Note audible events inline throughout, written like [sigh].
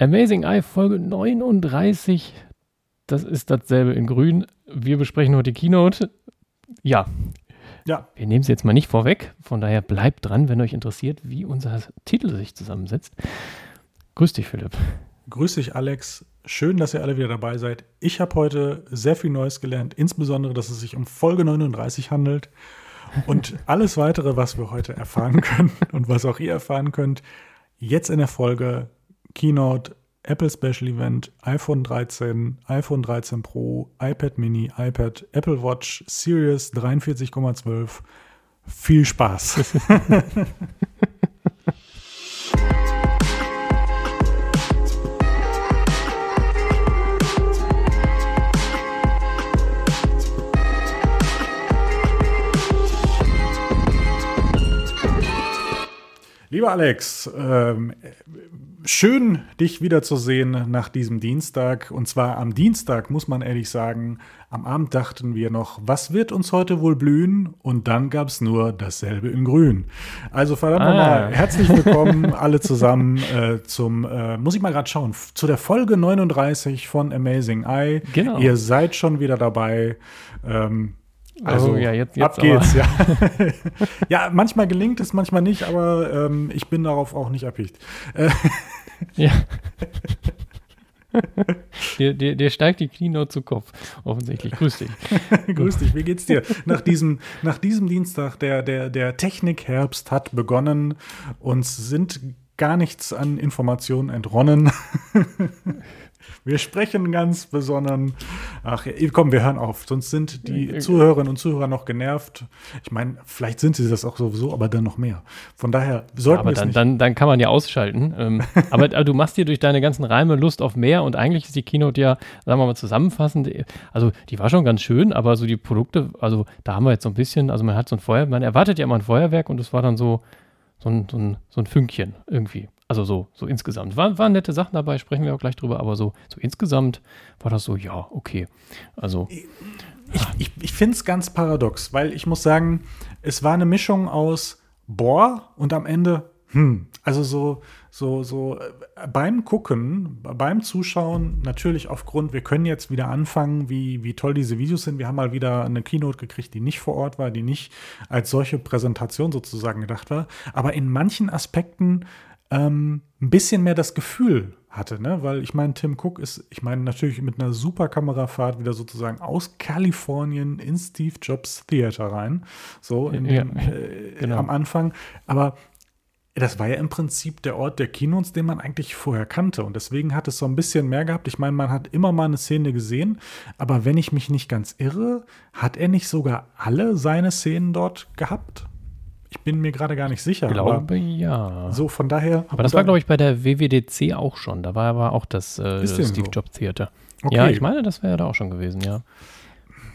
Amazing Eye Folge 39. Das ist dasselbe in grün. Wir besprechen heute die Keynote. Ja. Ja. Wir nehmen es jetzt mal nicht vorweg. Von daher bleibt dran, wenn euch interessiert, wie unser Titel sich zusammensetzt. Grüß dich, Philipp. Grüß dich, Alex. Schön, dass ihr alle wieder dabei seid. Ich habe heute sehr viel Neues gelernt, insbesondere, dass es sich um Folge 39 handelt. Und [laughs] alles weitere, was wir heute erfahren können und was auch ihr erfahren könnt, jetzt in der Folge Keynote, Apple Special Event, iPhone 13, iPhone 13 Pro, iPad Mini, iPad, Apple Watch, Series 43,12. Viel Spaß. [laughs] Lieber Alex, ähm, schön, dich wiederzusehen nach diesem Dienstag. Und zwar am Dienstag, muss man ehrlich sagen. Am Abend dachten wir noch, was wird uns heute wohl blühen? Und dann gab es nur dasselbe in Grün. Also verdammt ah. nochmal, herzlich willkommen [laughs] alle zusammen äh, zum, äh, muss ich mal gerade schauen, zu der Folge 39 von Amazing Eye. Genau. Ihr seid schon wieder dabei. Ähm, also, oh, ja, jetzt, jetzt ab geht's, ja. [laughs] ja, manchmal gelingt es, manchmal nicht, aber ähm, ich bin darauf auch nicht abhicht. [laughs] ja. dir, dir, dir, steigt die Keynote zu Kopf, offensichtlich. Grüß dich. [laughs] Grüß dich, wie geht's dir? Nach diesem, nach diesem Dienstag, der, der, der Technikherbst hat begonnen. Uns sind gar nichts an Informationen entronnen. Wir sprechen ganz besonnen. Ach, komm, wir hören auf. Sonst sind die Zuhörerinnen und Zuhörer noch genervt. Ich meine, vielleicht sind sie das auch sowieso, aber dann noch mehr. Von daher sollten ja, wir dann, dann, dann kann man ja ausschalten. Ähm, [laughs] aber, aber, du machst dir durch deine ganzen Reime Lust auf mehr und eigentlich ist die Keynote ja, sagen wir mal zusammenfassend, also die war schon ganz schön, aber so die Produkte, also da haben wir jetzt so ein bisschen, also man hat so ein Feuer, man erwartet ja immer ein Feuerwerk und es war dann so, so ein, so ein, so ein Fünkchen irgendwie. Also so, so insgesamt. War, waren nette Sachen dabei, sprechen wir auch gleich drüber, aber so, so insgesamt war das so, ja, okay. Also. Ich, ich, ich finde es ganz paradox, weil ich muss sagen, es war eine Mischung aus boah und am Ende, hm. Also so, so, so äh, beim Gucken, beim Zuschauen, natürlich aufgrund, wir können jetzt wieder anfangen, wie, wie toll diese Videos sind. Wir haben mal wieder eine Keynote gekriegt, die nicht vor Ort war, die nicht als solche Präsentation sozusagen gedacht war. Aber in manchen Aspekten ähm, ein bisschen mehr das Gefühl hatte, ne? Weil ich meine, Tim Cook ist, ich meine, natürlich mit einer super Kamerafahrt wieder sozusagen aus Kalifornien in Steve Jobs Theater rein. So in ja, äh, genau. am Anfang. Aber das war ja im Prinzip der Ort der Kinos, den man eigentlich vorher kannte. Und deswegen hat es so ein bisschen mehr gehabt. Ich meine, man hat immer mal eine Szene gesehen, aber wenn ich mich nicht ganz irre, hat er nicht sogar alle seine Szenen dort gehabt? Ich bin mir gerade gar nicht sicher. Ich glaube, ja. So, von daher. Aber das war, glaube ich, bei der WWDC auch schon. Da war aber auch das äh, Steve so? Jobs Theater. Okay. Ja, ich meine, das wäre da auch schon gewesen, ja.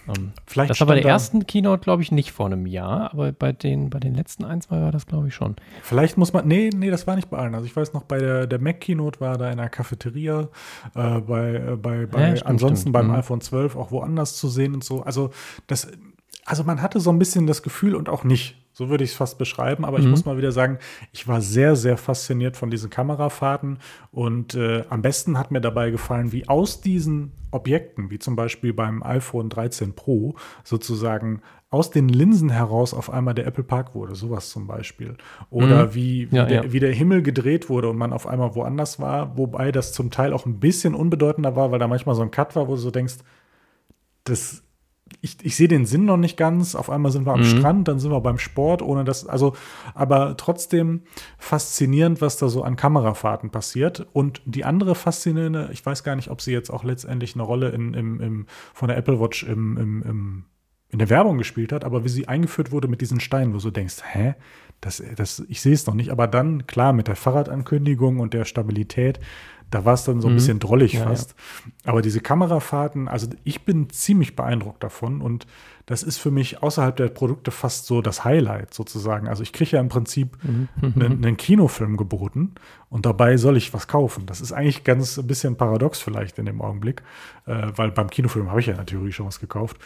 Um, ähm, Vielleicht das war bei der ersten Keynote, glaube ich, nicht vor einem Jahr, aber bei den, bei den letzten ein, zwei war das, glaube ich, schon. Vielleicht muss man, nee, nee, das war nicht bei allen. Also ich weiß noch, bei der, der Mac-Keynote war da in der Cafeteria, äh, bei, äh, bei, bei ja, stimmt, ansonsten stimmt. beim mhm. iPhone 12 auch woanders zu sehen und so. Also das, also man hatte so ein bisschen das Gefühl und auch nicht. So würde ich es fast beschreiben. Aber mhm. ich muss mal wieder sagen, ich war sehr, sehr fasziniert von diesen Kamerafahrten. Und äh, am besten hat mir dabei gefallen, wie aus diesen Objekten, wie zum Beispiel beim iPhone 13 Pro, sozusagen aus den Linsen heraus auf einmal der Apple Park wurde, sowas zum Beispiel. Oder mhm. wie, wie, ja, der, ja. wie, der, Himmel gedreht wurde und man auf einmal woanders war, wobei das zum Teil auch ein bisschen unbedeutender war, weil da manchmal so ein Cut war, wo du so denkst, das ich, ich sehe den Sinn noch nicht ganz. Auf einmal sind wir am mhm. Strand, dann sind wir beim Sport, ohne das, also, aber trotzdem faszinierend, was da so an Kamerafahrten passiert. Und die andere faszinierende, ich weiß gar nicht, ob sie jetzt auch letztendlich eine Rolle in, im, im, von der Apple Watch im, im, im, in der Werbung gespielt hat, aber wie sie eingeführt wurde mit diesen Steinen, wo du denkst, hä? Das, das, ich sehe es noch nicht, aber dann, klar, mit der Fahrradankündigung und der Stabilität, da war es dann so ein mhm. bisschen drollig ja, fast. Ja. Aber diese Kamerafahrten, also ich bin ziemlich beeindruckt davon und das ist für mich außerhalb der Produkte fast so das Highlight sozusagen. Also ich kriege ja im Prinzip mhm. einen, einen, Kinofilm geboten und dabei soll ich was kaufen. Das ist eigentlich ganz ein bisschen paradox vielleicht in dem Augenblick, äh, weil beim Kinofilm habe ich ja natürlich schon was gekauft.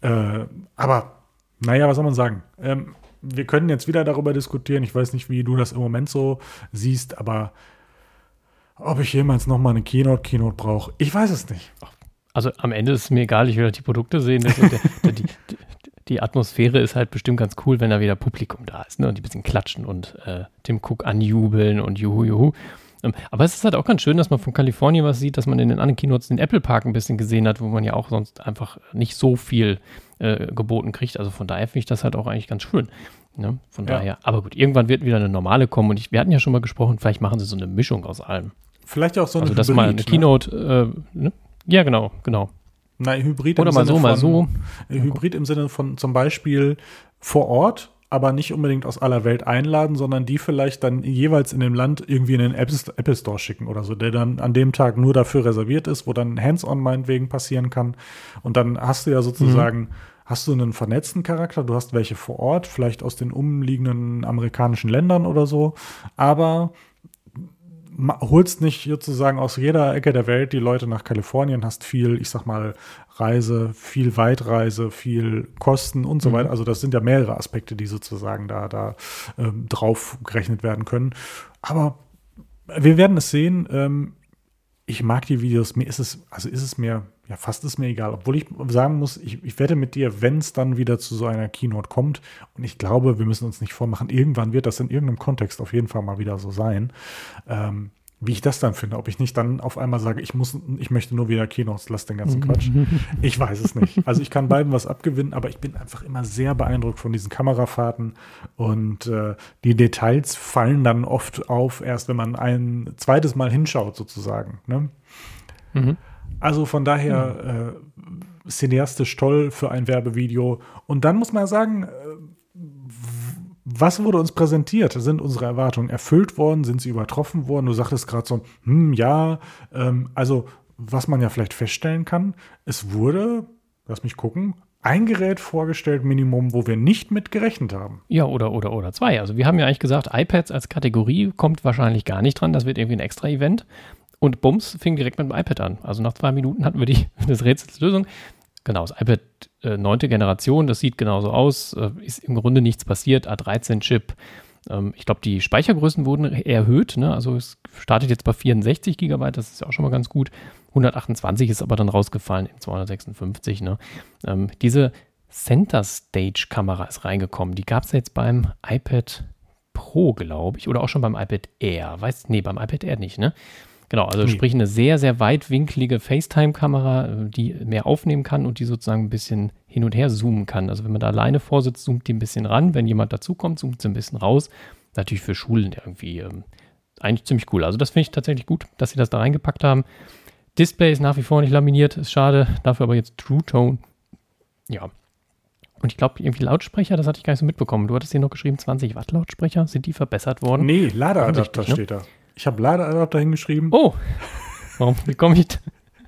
Äh, aber naja, was soll man sagen? Ähm, wir können jetzt wieder darüber diskutieren. Ich weiß nicht, wie du das im Moment so siehst, aber Ob ich jemals noch mal eine Keynote Keynote brauche, ich weiß es nicht. Also am Ende ist es mir egal, ich will halt die Produkte sehen. Der, [laughs] der, die, die, Atmosphäre ist halt bestimmt ganz cool, wenn da wieder Publikum da ist ne? und die ein bisschen klatschen und äh, Tim Cook anjubeln und juhu, juhu. Ähm, aber es ist halt auch ganz schön, dass man von Kalifornien was sieht, dass man in den anderen Keynotes den Apple Park ein bisschen gesehen hat, wo man ja auch sonst einfach nicht so viel äh, geboten kriegt. Also von daher finde ich das halt auch eigentlich ganz schön. Ne? Von ja. daher, aber gut, irgendwann wird wieder eine normale kommen und ich, wir hatten ja schon mal gesprochen, vielleicht machen sie so eine Mischung aus allem. Vielleicht auch so eine Also, dass mal eine ne? Keynote, äh, ne? ja, genau, genau. Nein, Hybrid Oder mal Sinne so, mal so. Hybrid im Sinne von zum Beispiel vor Ort aber nicht unbedingt aus aller Welt einladen, sondern die vielleicht dann jeweils in dem Land irgendwie in den Apple Store schicken oder so, der dann an dem Tag nur dafür reserviert ist, wo dann Hands-on meinetwegen passieren kann. Und dann hast du ja sozusagen, mhm. hast du einen vernetzten Charakter, du hast welche vor Ort, vielleicht aus den umliegenden amerikanischen Ländern oder so, aber holst nicht sozusagen aus jeder Ecke der Welt die Leute nach Kalifornien, hast viel, ich sag mal, Reise, viel Weitreise, viel Kosten und so mhm. weiter. Also das sind ja mehrere Aspekte, die sozusagen da, da ähm, drauf gerechnet werden können. Aber wir werden es sehen. Ähm, ich mag die Videos, mir ist es, also ist es mir, ja, fast ist mir egal. Obwohl ich sagen muss, ich, ich wette mit dir, wenn es dann wieder zu so einer Keynote kommt, und ich glaube, wir müssen uns nicht vormachen, irgendwann wird das in irgendeinem Kontext auf jeden Fall mal wieder so sein. Ähm, wie ich das dann finde, ob ich nicht dann auf einmal sage, ich muss, ich möchte nur wieder Keynotes, lass den ganzen Quatsch. [laughs] Ich weiß es nicht. Also ich kann beiden was abgewinnen, aber ich bin einfach immer sehr beeindruckt von diesen Kamerafahrten und äh, die Details fallen dann oft auf, erst wenn man ein zweites Mal hinschaut sozusagen. Ne? Mhm. Also von daher äh, cineastisch toll für ein Werbevideo. Und dann muss man sagen, äh, was wurde uns präsentiert? Sind unsere Erwartungen erfüllt worden? Sind sie übertroffen worden? Du sagtest gerade so, hm, ja, ähm, also was man ja vielleicht feststellen kann, es wurde, lass mich gucken, ein Gerät vorgestellt, Minimum, wo wir nicht mit gerechnet haben. Ja, oder, oder, oder zwei. Also wir haben ja eigentlich gesagt, iPads als Kategorie kommt wahrscheinlich gar nicht dran. Das wird irgendwie ein extra Event. Und Bums fing direkt mit dem iPad an. Also nach zwei Minuten hatten wir die, [laughs] das Lösung. Genau, das iPad äh, neunte Generation, das sieht genauso aus, äh, ist im Grunde nichts passiert, A13-Chip. Ähm, ich glaube, die Speichergrößen wurden erhöht, ne? also es startet jetzt bei 64 GB, das ist ja auch schon mal ganz gut. 128 ist aber dann rausgefallen in 256. Ne? Ähm, diese Center Stage Kamera ist reingekommen, die gab es jetzt beim iPad Pro, glaube ich, oder auch schon beim iPad Air. Weiß, nee, beim iPad Air nicht, ne? Genau, also nee. sprich eine sehr, sehr weitwinklige FaceTime-Kamera, äh, die mehr aufnehmen kann und die sozusagen ein bisschen hin und her zoomen kann. Also wenn man da alleine vorsitzt, zoomt die ein bisschen ran. Wenn jemand dazukommt, zoomt sie ein bisschen raus. Natürlich für Schulen irgendwie ähm, eigentlich ziemlich cool. Also das finde ich tatsächlich gut, dass sie das da reingepackt haben. Display ist nach wie vor nicht laminiert, ist schade. Dafür aber jetzt True Tone. Ja. Und ich glaube, irgendwie Lautsprecher, das hatte ich gar nicht so mitbekommen. Du hattest hier noch geschrieben, 20 Watt Lautsprecher. Sind die verbessert worden? Nee, Ladeadapter ne? steht da. Ich habe Ladeadapter hingeschrieben. Oh, warum? Komme ich?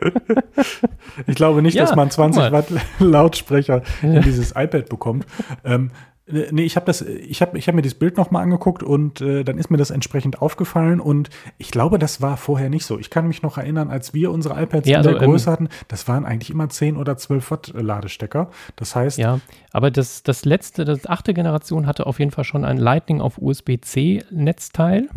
[laughs] ich glaube nicht, ja, dass man 20 Watt Lautsprecher in dieses iPad bekommt. Ähm, Nee, ich habe das, ich habe ich hab mir dieses Bild nochmal angeguckt und äh, dann ist mir das entsprechend aufgefallen und ich glaube, das war vorher nicht so. Ich kann mich noch erinnern, als wir unsere iPads ja, in der also, Größe ähm, hatten, das waren eigentlich immer 10 oder 12 Watt Ladestecker. Das heißt. Ja, aber das, das letzte, das achte Generation hatte auf jeden Fall schon ein Lightning auf USB-C Netzteil.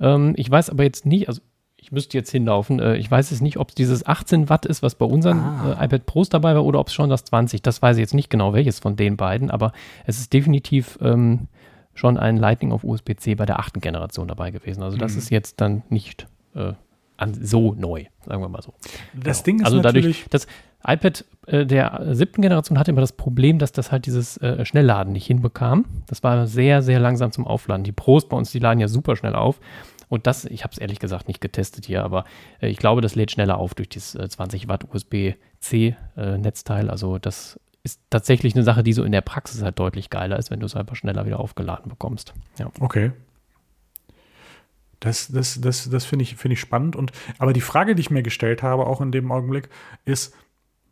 Ähm, ich weiß aber jetzt nicht, also ich müsste jetzt hinlaufen. Äh, ich weiß es nicht, ob es dieses 18 Watt ist, was bei unseren ah. äh, iPad Pros dabei war, oder ob es schon das 20. Das weiß ich jetzt nicht genau, welches von den beiden, aber es ist definitiv ähm, schon ein Lightning auf USB-C bei der achten Generation dabei gewesen. Also das mhm. ist jetzt dann nicht äh, so neu, sagen wir mal so. Das genau. Ding ist also dadurch, das iPad äh, der siebten Generation hatte immer das Problem, dass das halt dieses äh, Schnellladen nicht hinbekam. Das war sehr, sehr langsam zum Aufladen. Die Pros bei uns, die laden ja super schnell auf. Und das, ich habe es ehrlich gesagt nicht getestet hier, aber äh, ich glaube, das lädt schneller auf durch dieses äh, 20 Watt USB-C-Netzteil. Äh, also das ist tatsächlich eine Sache, die so in der Praxis halt deutlich geiler ist, wenn du es einfach schneller wieder aufgeladen bekommst. Ja. Okay. Das, das, das, das finde ich, find ich spannend. Und, aber die Frage, die ich mir gestellt habe, auch in dem Augenblick, ist,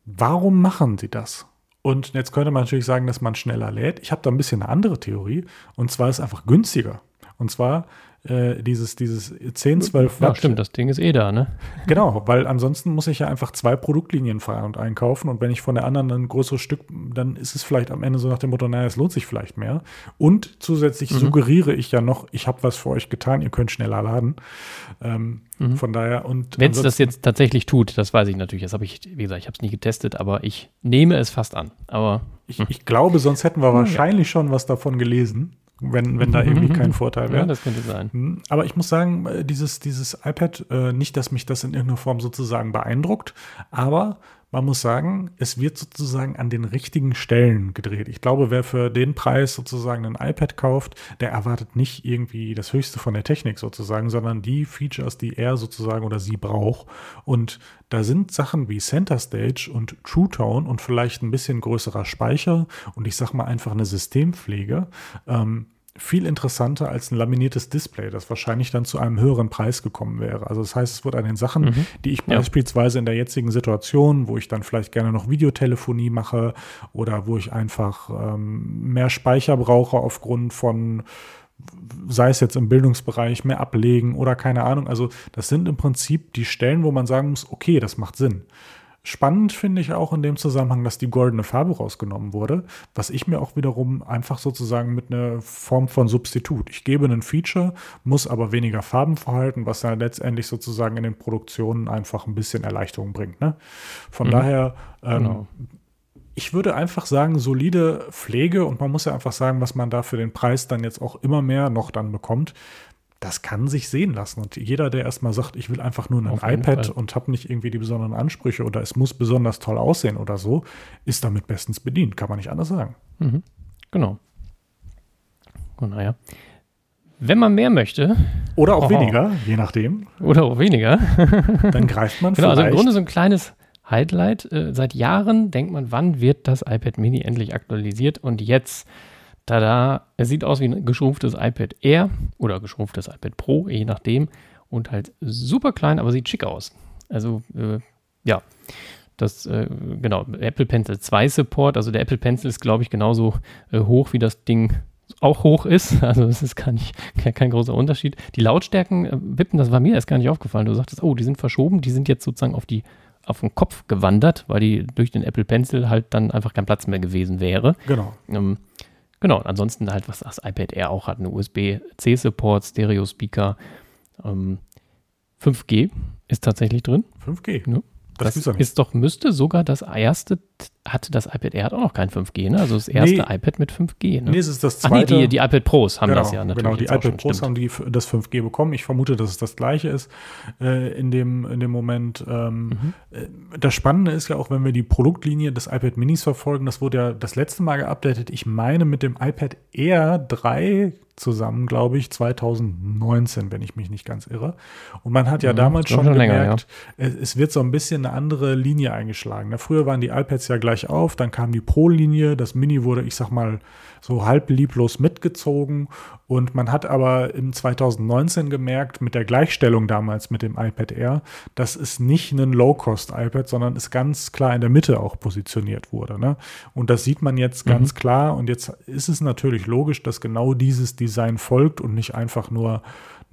warum machen sie das? Und jetzt könnte man natürlich sagen, dass man schneller lädt. Ich habe da ein bisschen eine andere Theorie. Und zwar ist es einfach günstiger. Und zwar äh, dieses, dieses 10, 12 Watt. Ja, stimmt, das Ding ist eh da, ne? [laughs] Genau, weil ansonsten muss ich ja einfach zwei Produktlinien fahren und einkaufen und wenn ich von der anderen ein größeres Stück, dann ist es vielleicht am Ende so nach dem Motto, naja, es lohnt sich vielleicht mehr. Und zusätzlich mhm. suggeriere ich ja noch, ich habe was für euch getan, ihr könnt schneller laden. Ähm, mhm. Von daher und wenn es das jetzt tatsächlich tut, das weiß ich natürlich. Das habe ich, wie gesagt, ich habe es nie getestet, aber ich nehme es fast an. Aber ich, ich glaube, sonst hätten wir wahrscheinlich ja. schon was davon gelesen wenn, wenn da irgendwie kein [laughs] Vorteil wäre. Ja, das könnte sein. Hm, aber ich muss sagen, äh, dieses, dieses iPad, äh, nicht, dass mich das in irgendeiner Form sozusagen beeindruckt, aber man muss sagen, es wird sozusagen an den richtigen Stellen gedreht. Ich glaube, wer für den Preis sozusagen ein iPad kauft, der erwartet nicht irgendwie das Höchste von der Technik sozusagen, sondern die Features, die er sozusagen oder sie braucht. Und da sind Sachen wie Center Stage und True Tone und vielleicht ein bisschen größerer Speicher und ich sag mal einfach eine Systempflege. Ähm, viel interessanter als ein laminiertes Display, das wahrscheinlich dann zu einem höheren Preis gekommen wäre. Also das heißt, es wird an den Sachen, mhm. die ich ja. beispielsweise in der jetzigen Situation, wo ich dann vielleicht gerne noch Videotelefonie mache oder wo ich einfach ähm, mehr Speicher brauche aufgrund von sei es jetzt im Bildungsbereich, mehr ablegen oder keine Ahnung. Also das sind im Prinzip die Stellen, wo man sagen muss, okay, das macht Sinn. Spannend finde ich auch in dem Zusammenhang, dass die goldene Farbe rausgenommen wurde, was ich mir auch wiederum einfach sozusagen mit einer Form von Substitut. Ich gebe ein Feature, muss aber weniger Farben verhalten, was dann letztendlich sozusagen in den Produktionen einfach ein bisschen Erleichterung bringt. Ne? Von mhm. daher, ähm, genau. ich würde einfach sagen, solide Pflege und man muss ja einfach sagen, was man da für den Preis dann jetzt auch immer mehr noch dann bekommt das kann sich sehen lassen. Und jeder, der erstmal sagt, ich will einfach nur ein iPad Fall. und habe nicht irgendwie die besonderen Ansprüche oder es muss besonders toll aussehen oder so, ist damit bestens bedient. Kann man nicht anders sagen. Mhm. Genau. Und naja. Wenn man mehr möchte. Oder auch oh, weniger, je nachdem. Oder auch weniger. [laughs] [laughs] dann greift man genau. Also im Grunde so ein kleines Highlight. Äh, seit Jahren denkt man, wann wird das iPad Mini endlich aktualisiert? Und jetzt Tada, es sieht aus wie ein geschrumpftes iPad Air oder geschrumpftes iPad Pro, je nachdem. Und halt super klein, aber sieht schick aus. Also, äh, ja, das, äh, genau, Apple Pencil 2 Support. Also der Apple Pencil ist, glaube ich, genauso äh, hoch, wie das Ding auch hoch ist. [laughs] Also es ist gar nicht, [laughs] kein großer Unterschied. Die Lautstärken äh, wippen, das war mir erst gar nicht aufgefallen. Du sagtest, oh, die sind verschoben, die sind jetzt sozusagen auf die auf den Kopf gewandert, weil die durch den Apple Pencil halt dann einfach kein Platz mehr gewesen wäre. Genau. Ähm, Genau, ansonsten halt, was das iPad Air auch hat, eine USB-C-Support, Stereo-Speaker. Ähm, 5G ist tatsächlich drin. 5G? Ja. Das, das ist doch, müsste sogar das erste, hatte das iPad Air hat auch noch kein 5G, ne? Also das erste nee, iPad mit 5G, ne? Nee, es ist das zweite. Ach nee, die, die iPad Pros haben genau, das ja natürlich. Genau, die iPad Pros haben die, das 5G bekommen. Ich vermute, dass es das gleiche ist äh, in, dem, in dem Moment. Ähm, mhm. Äh, das Spannende ist ja auch, wenn wir die Produktlinie des iPad Minis verfolgen, das wurde ja das letzte Mal geupdatet, ich meine mit dem iPad Air 3 zusammen, glaube ich, 2019, wenn ich mich nicht ganz irre. Und man hat ja mhm, damals schon, schon gemerkt, länger, ja. es, wird so ein bisschen eine andere Linie eingeschlagen. Na, früher waren die iPads ja gleich auf, dann kam die Pro-Linie, das Mini wurde, ich sag mal, so halb lieblos mitgezogen. Und man hat aber im 2019 gemerkt, mit der Gleichstellung damals mit dem iPad Air, dass es nicht ein Low-Cost-iPad, sondern es ganz klar in der Mitte auch positioniert wurde. Ne? Und das sieht man jetzt ganz mhm. klar. Und jetzt ist es natürlich logisch, dass genau dieses Design folgt und nicht einfach nur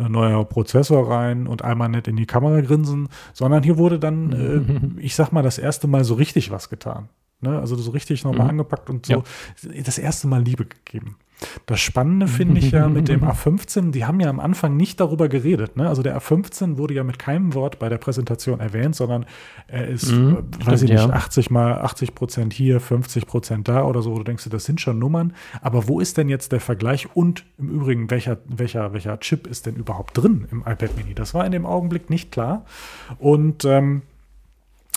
ein neuer Prozessor rein und einmal nett in die Kamera grinsen, sondern hier wurde dann, äh, ich sag mal, das erste Mal so richtig was getan. Ne? Also so richtig nochmal mhm. angepackt und so ja. das erste Mal Liebe gegeben. Das Spannende finde ich ja mit dem [laughs] A15, die haben ja am Anfang nicht darüber geredet. Ne? Also der A15 wurde ja mit keinem Wort bei der Präsentation erwähnt, sondern er ist, mhm, äh, weiß stimmt, ich nicht, ja. 80 mal 80 Prozent hier, 50 Prozent da oder so. Du denkst, das sind schon Nummern. Aber wo ist denn jetzt der Vergleich? Und im Übrigen, welcher, welcher, welcher Chip ist denn überhaupt drin im iPad Mini? Das war in dem Augenblick nicht klar. Und ähm,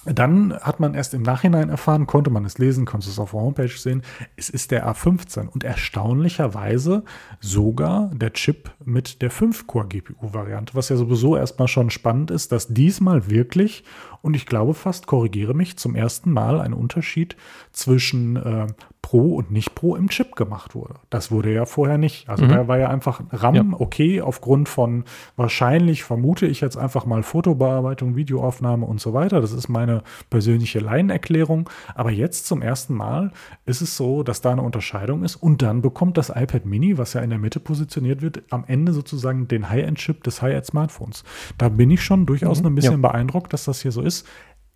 dann hat man erst im Nachhinein erfahren, konnte man es lesen, konnte es auf der Homepage sehen, es ist der A15 und erstaunlicherweise sogar der Chip mit der 5-Core-GPU-Variante, was ja sowieso erstmal schon spannend ist, dass diesmal wirklich, und ich glaube fast, korrigiere mich, zum ersten Mal ein Unterschied zwischen äh, Pro und nicht Pro im Chip gemacht wurde. Das wurde ja vorher nicht. Also mhm. da war ja einfach RAM ja. okay aufgrund von wahrscheinlich, vermute ich jetzt einfach mal Fotobearbeitung, Videoaufnahme und so weiter. Das ist meine persönliche Laienerklärung. Aber jetzt zum ersten Mal ist es so, dass da eine Unterscheidung ist. Und dann bekommt das iPad Mini, was ja in der Mitte positioniert wird, am Ende sozusagen den High-End-Chip des High-End-Smartphones. Da bin ich schon durchaus mhm, ein bisschen ja. beeindruckt, dass das hier so ist.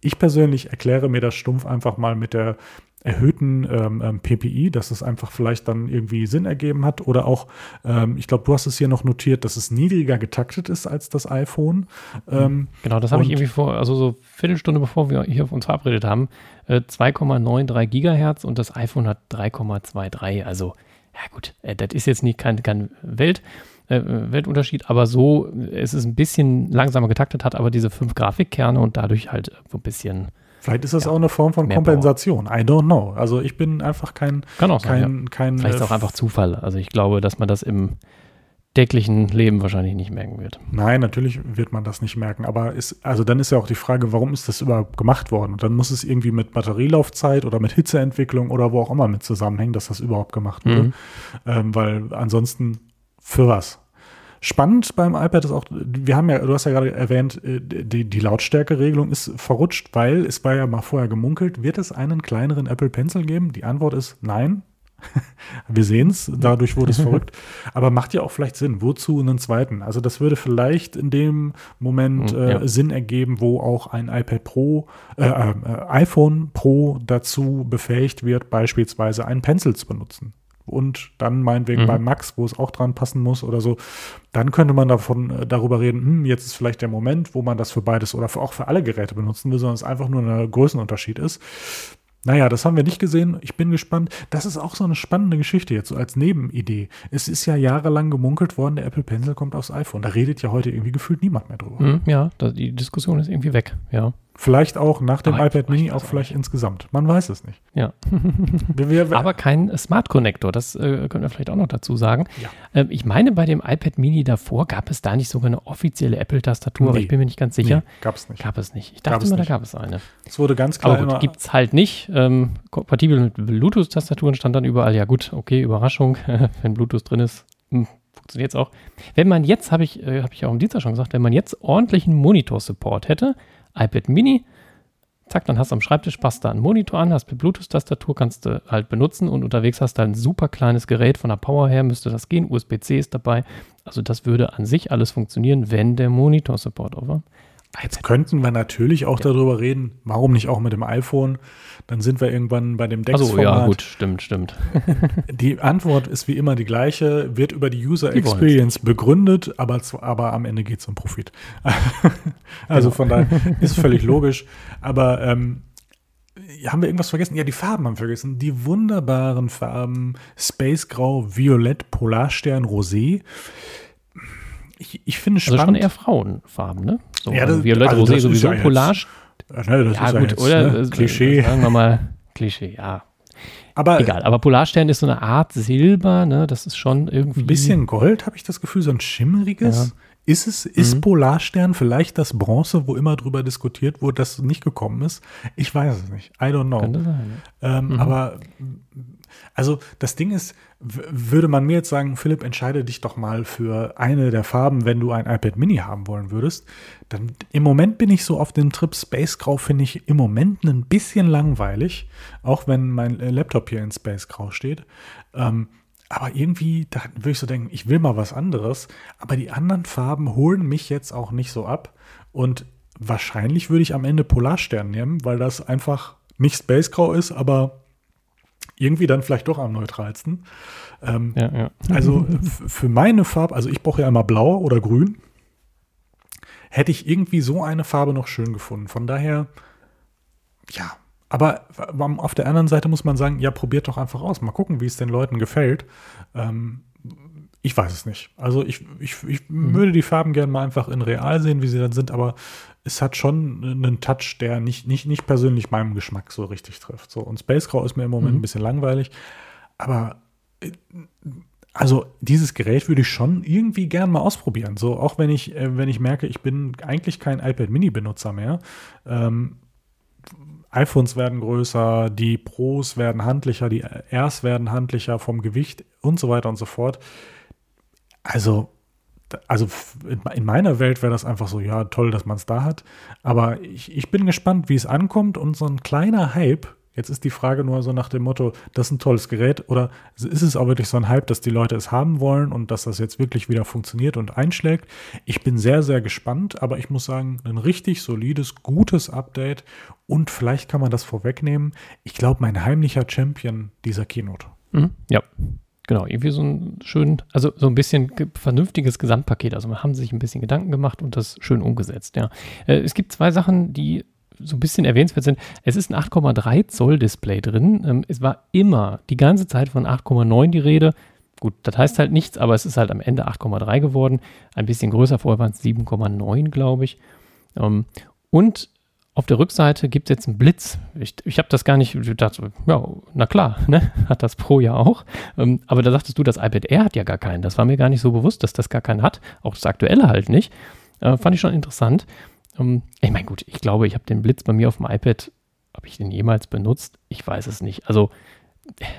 Ich persönlich erkläre mir das stumpf einfach mal mit der erhöhten ähm, ähm PPI, dass es einfach vielleicht dann irgendwie Sinn ergeben hat oder auch, ähm, ich glaube, du hast es hier noch notiert, dass es niedriger getaktet ist als das iPhone. Ähm, genau, das habe ich irgendwie vor, also so Viertelstunde bevor wir hier auf uns verabredet haben, äh, 2,93 Gigahertz und das iPhone hat 3,23. Also, ja gut, äh, das ist jetzt nicht kein, kein Welt. Äh, Weltunterschied, aber so, es ist ein bisschen langsamer getaktet, hat aber diese fünf Grafikkerne und dadurch halt so ein bisschen Vielleicht ist das ja, auch eine Form von Kompensation. Power. I don't know. Also ich bin einfach kein. Kann auch sein. Kein, ja. kein, Vielleicht ist auch einfach Zufall. Also ich glaube, dass man das im täglichen Leben wahrscheinlich nicht merken wird. Nein, natürlich wird man das nicht merken. Aber ist, also dann ist ja auch die Frage, warum ist das überhaupt gemacht worden? Und dann muss es irgendwie mit Batterielaufzeit oder mit Hitzeentwicklung oder wo auch immer mit zusammenhängen, dass das überhaupt gemacht wurde. Mhm. Ähm, weil ansonsten für was? Spannend beim iPad ist auch, wir haben ja, du hast ja gerade erwähnt, äh, die, die Lautstärkeregelung ist verrutscht, weil es war ja mal vorher gemunkelt, wird es einen kleineren Apple Pencil geben? Die Antwort ist nein. [laughs] wir sehen es, dadurch wurde es [laughs] verrückt. Aber macht ja auch vielleicht Sinn. Wozu einen zweiten? Also das würde vielleicht in dem Moment hm, äh, ja. Sinn ergeben, wo auch ein iPad Pro, äh, äh, iPhone Pro dazu befähigt wird, beispielsweise einen Pencil zu benutzen und dann meinetwegen mhm. bei Max, wo es auch dran passen muss oder so, dann könnte man davon äh, darüber reden, hm, jetzt ist vielleicht der Moment, wo man das für beides oder für, auch für alle Geräte benutzen will, sondern es einfach nur ein Größenunterschied ist. Naja, das haben wir nicht gesehen. Ich bin gespannt. Das ist auch so eine spannende Geschichte jetzt, so als Nebenidee. Es ist ja jahrelang gemunkelt worden, der Apple Pencil kommt aufs iPhone. Da redet ja heute irgendwie gefühlt niemand mehr drüber. Mhm, ja, die Diskussion ist irgendwie weg, ja. Vielleicht auch nach dem Aber iPad Mini, auch vielleicht insgesamt. Man weiß es nicht. Ja. [laughs] wir, wir, Aber kein Smart Connector, das äh, können wir vielleicht auch noch dazu sagen. Ja. Ähm, ich meine, bei dem iPad Mini davor gab es da nicht sogar eine offizielle Apple-Tastatur, nee. aber ich bin mir nicht ganz sicher. Nee, gab es nicht. Gab es nicht. Ich dachte immer, da gab es eine. Es wurde ganz klar. Aber gibt es halt nicht. Ähm, kompatibel mit Bluetooth-Tastaturen stand dann überall. Ja, gut, okay, Überraschung, [laughs] wenn Bluetooth drin ist. Hm, funktioniert es auch. Wenn man jetzt, habe ich, äh, hab ich auch im Dienstag schon gesagt, wenn man jetzt ordentlichen Monitor-Support hätte, iPad Mini. Zack, dann hast du am Schreibtisch, passt da einen Monitor an, hast mit Bluetooth-Tastatur, kannst du halt benutzen und unterwegs hast du ein super kleines Gerät von der Power her, müsste das gehen. USB-C ist dabei. Also das würde an sich alles funktionieren, wenn der Monitor-Support auf war. Jetzt könnten wir natürlich auch ja. darüber reden, warum nicht auch mit dem iPhone? Dann sind wir irgendwann bei dem Dex-Format. Also ja, gut, stimmt, stimmt. [laughs] die Antwort ist wie immer die gleiche, wird über die User die Experience begründet, aber, aber am Ende geht es um Profit. [laughs] also genau. von daher [laughs] ist völlig logisch. Aber ähm, haben wir irgendwas vergessen? Ja, die Farben haben wir vergessen. Die wunderbaren Farben Space Grau, Violett, Polarstern, Rosé ich, ich finde spannend. Also schon eher Frauenfarben, ne? So, ja, das, Violett, also Rosé sowieso, ja Collage. Ja, ne, das ja, ist gut, ja jetzt, oder? Ne? Klischee. Sagen wir mal Klischee, ja. Aber, Egal, aber Polarstern ist so eine Art Silber, ne? Das ist schon irgendwie. Ein bisschen Gold, habe ich das Gefühl, so ein schimmeriges. Ja. Ist es, ist mhm. Polarstern vielleicht das Bronze, wo immer drüber diskutiert wurde, das nicht gekommen ist? Ich weiß es nicht. I don't know. Könnte sein, ähm, mhm. Aber also das Ding ist, würde man mir jetzt sagen, Philipp, entscheide dich doch mal für eine der Farben, wenn du ein iPad Mini haben wollen würdest, dann im Moment bin ich so auf dem Trip. Space Grau, finde ich im Moment ein bisschen langweilig, auch wenn mein Laptop hier in Space Grau steht. Ähm, aber irgendwie, da würde ich so denken, ich will mal was anderes, aber die anderen Farben holen mich jetzt auch nicht so ab. Und wahrscheinlich würde ich am Ende Polarstern nehmen, weil das einfach nicht Space Grau ist, aber irgendwie dann vielleicht doch am neutralsten. Ähm, ja, ja. Also für meine Farbe, also ich brauche ja immer blau oder grün, hätte ich irgendwie so eine Farbe noch schön gefunden. Von daher, ja. Aber auf der anderen Seite muss man sagen, ja, probiert doch einfach aus. Mal gucken, wie es den Leuten gefällt. Ähm, ich weiß es nicht. Also ich, ich, ich mhm. würde die Farben gerne mal einfach in real sehen, wie sie dann sind, aber es hat schon einen Touch, der nicht, nicht, nicht persönlich meinem Geschmack so richtig trifft. So, und Space Grau ist mir im Moment mhm. ein bisschen langweilig, aber äh, also dieses Gerät würde ich schon irgendwie gern mal ausprobieren. So, auch wenn ich, äh, wenn ich merke, ich bin eigentlich kein iPad Mini-Benutzer mehr. Ähm, iPhones werden größer, die Pros werden handlicher, die Airs werden handlicher vom Gewicht und so weiter und so fort. Also also in meiner Welt wäre das einfach so, ja, toll, dass man es da hat. Aber ich, ich bin gespannt, wie es ankommt und so ein kleiner Hype. Jetzt ist die Frage nur so nach dem Motto, das ist ein tolles Gerät oder ist es auch wirklich so ein Hype, dass die Leute es haben wollen und dass das jetzt wirklich wieder funktioniert und einschlägt? Ich bin sehr, sehr gespannt, aber ich muss sagen, ein richtig solides, gutes Update und vielleicht kann man das vorwegnehmen. Ich glaube, mein heimlicher Champion dieser Keynote. Mhm, ja, Genau, irgendwie so ein schön, also so ein bisschen vernünftiges Gesamtpaket. Also man haben sich ein bisschen Gedanken gemacht und das schön umgesetzt, ja. Äh, es gibt zwei Sachen, die so ein bisschen erwähnenswert sind. Es ist ein 8,3 Zoll Display drin. Ähm, es war immer die ganze Zeit von 8,9 die Rede. Gut, das heißt halt nichts, aber es ist halt am Ende 8,3 geworden. Ein bisschen größer, vorher waren es 7,9, glaube ich. Ähm, und auf der Rückseite gibt es jetzt einen Blitz. Ich, ich habe das gar nicht gedacht, ja, na klar, [laughs] ne? hat das Pro ja auch. Ähm, aber da sagtest du, das iPad Air hat ja gar keinen. Das war mir gar nicht so bewusst, dass das gar keinen hat. Auch das aktuelle halt nicht. Äh, fand ich schon interessant. Ähm, ich meine, gut, ich glaube, ich habe den Blitz bei mir auf dem iPad, habe ich den jemals benutzt? Ich weiß es nicht. Also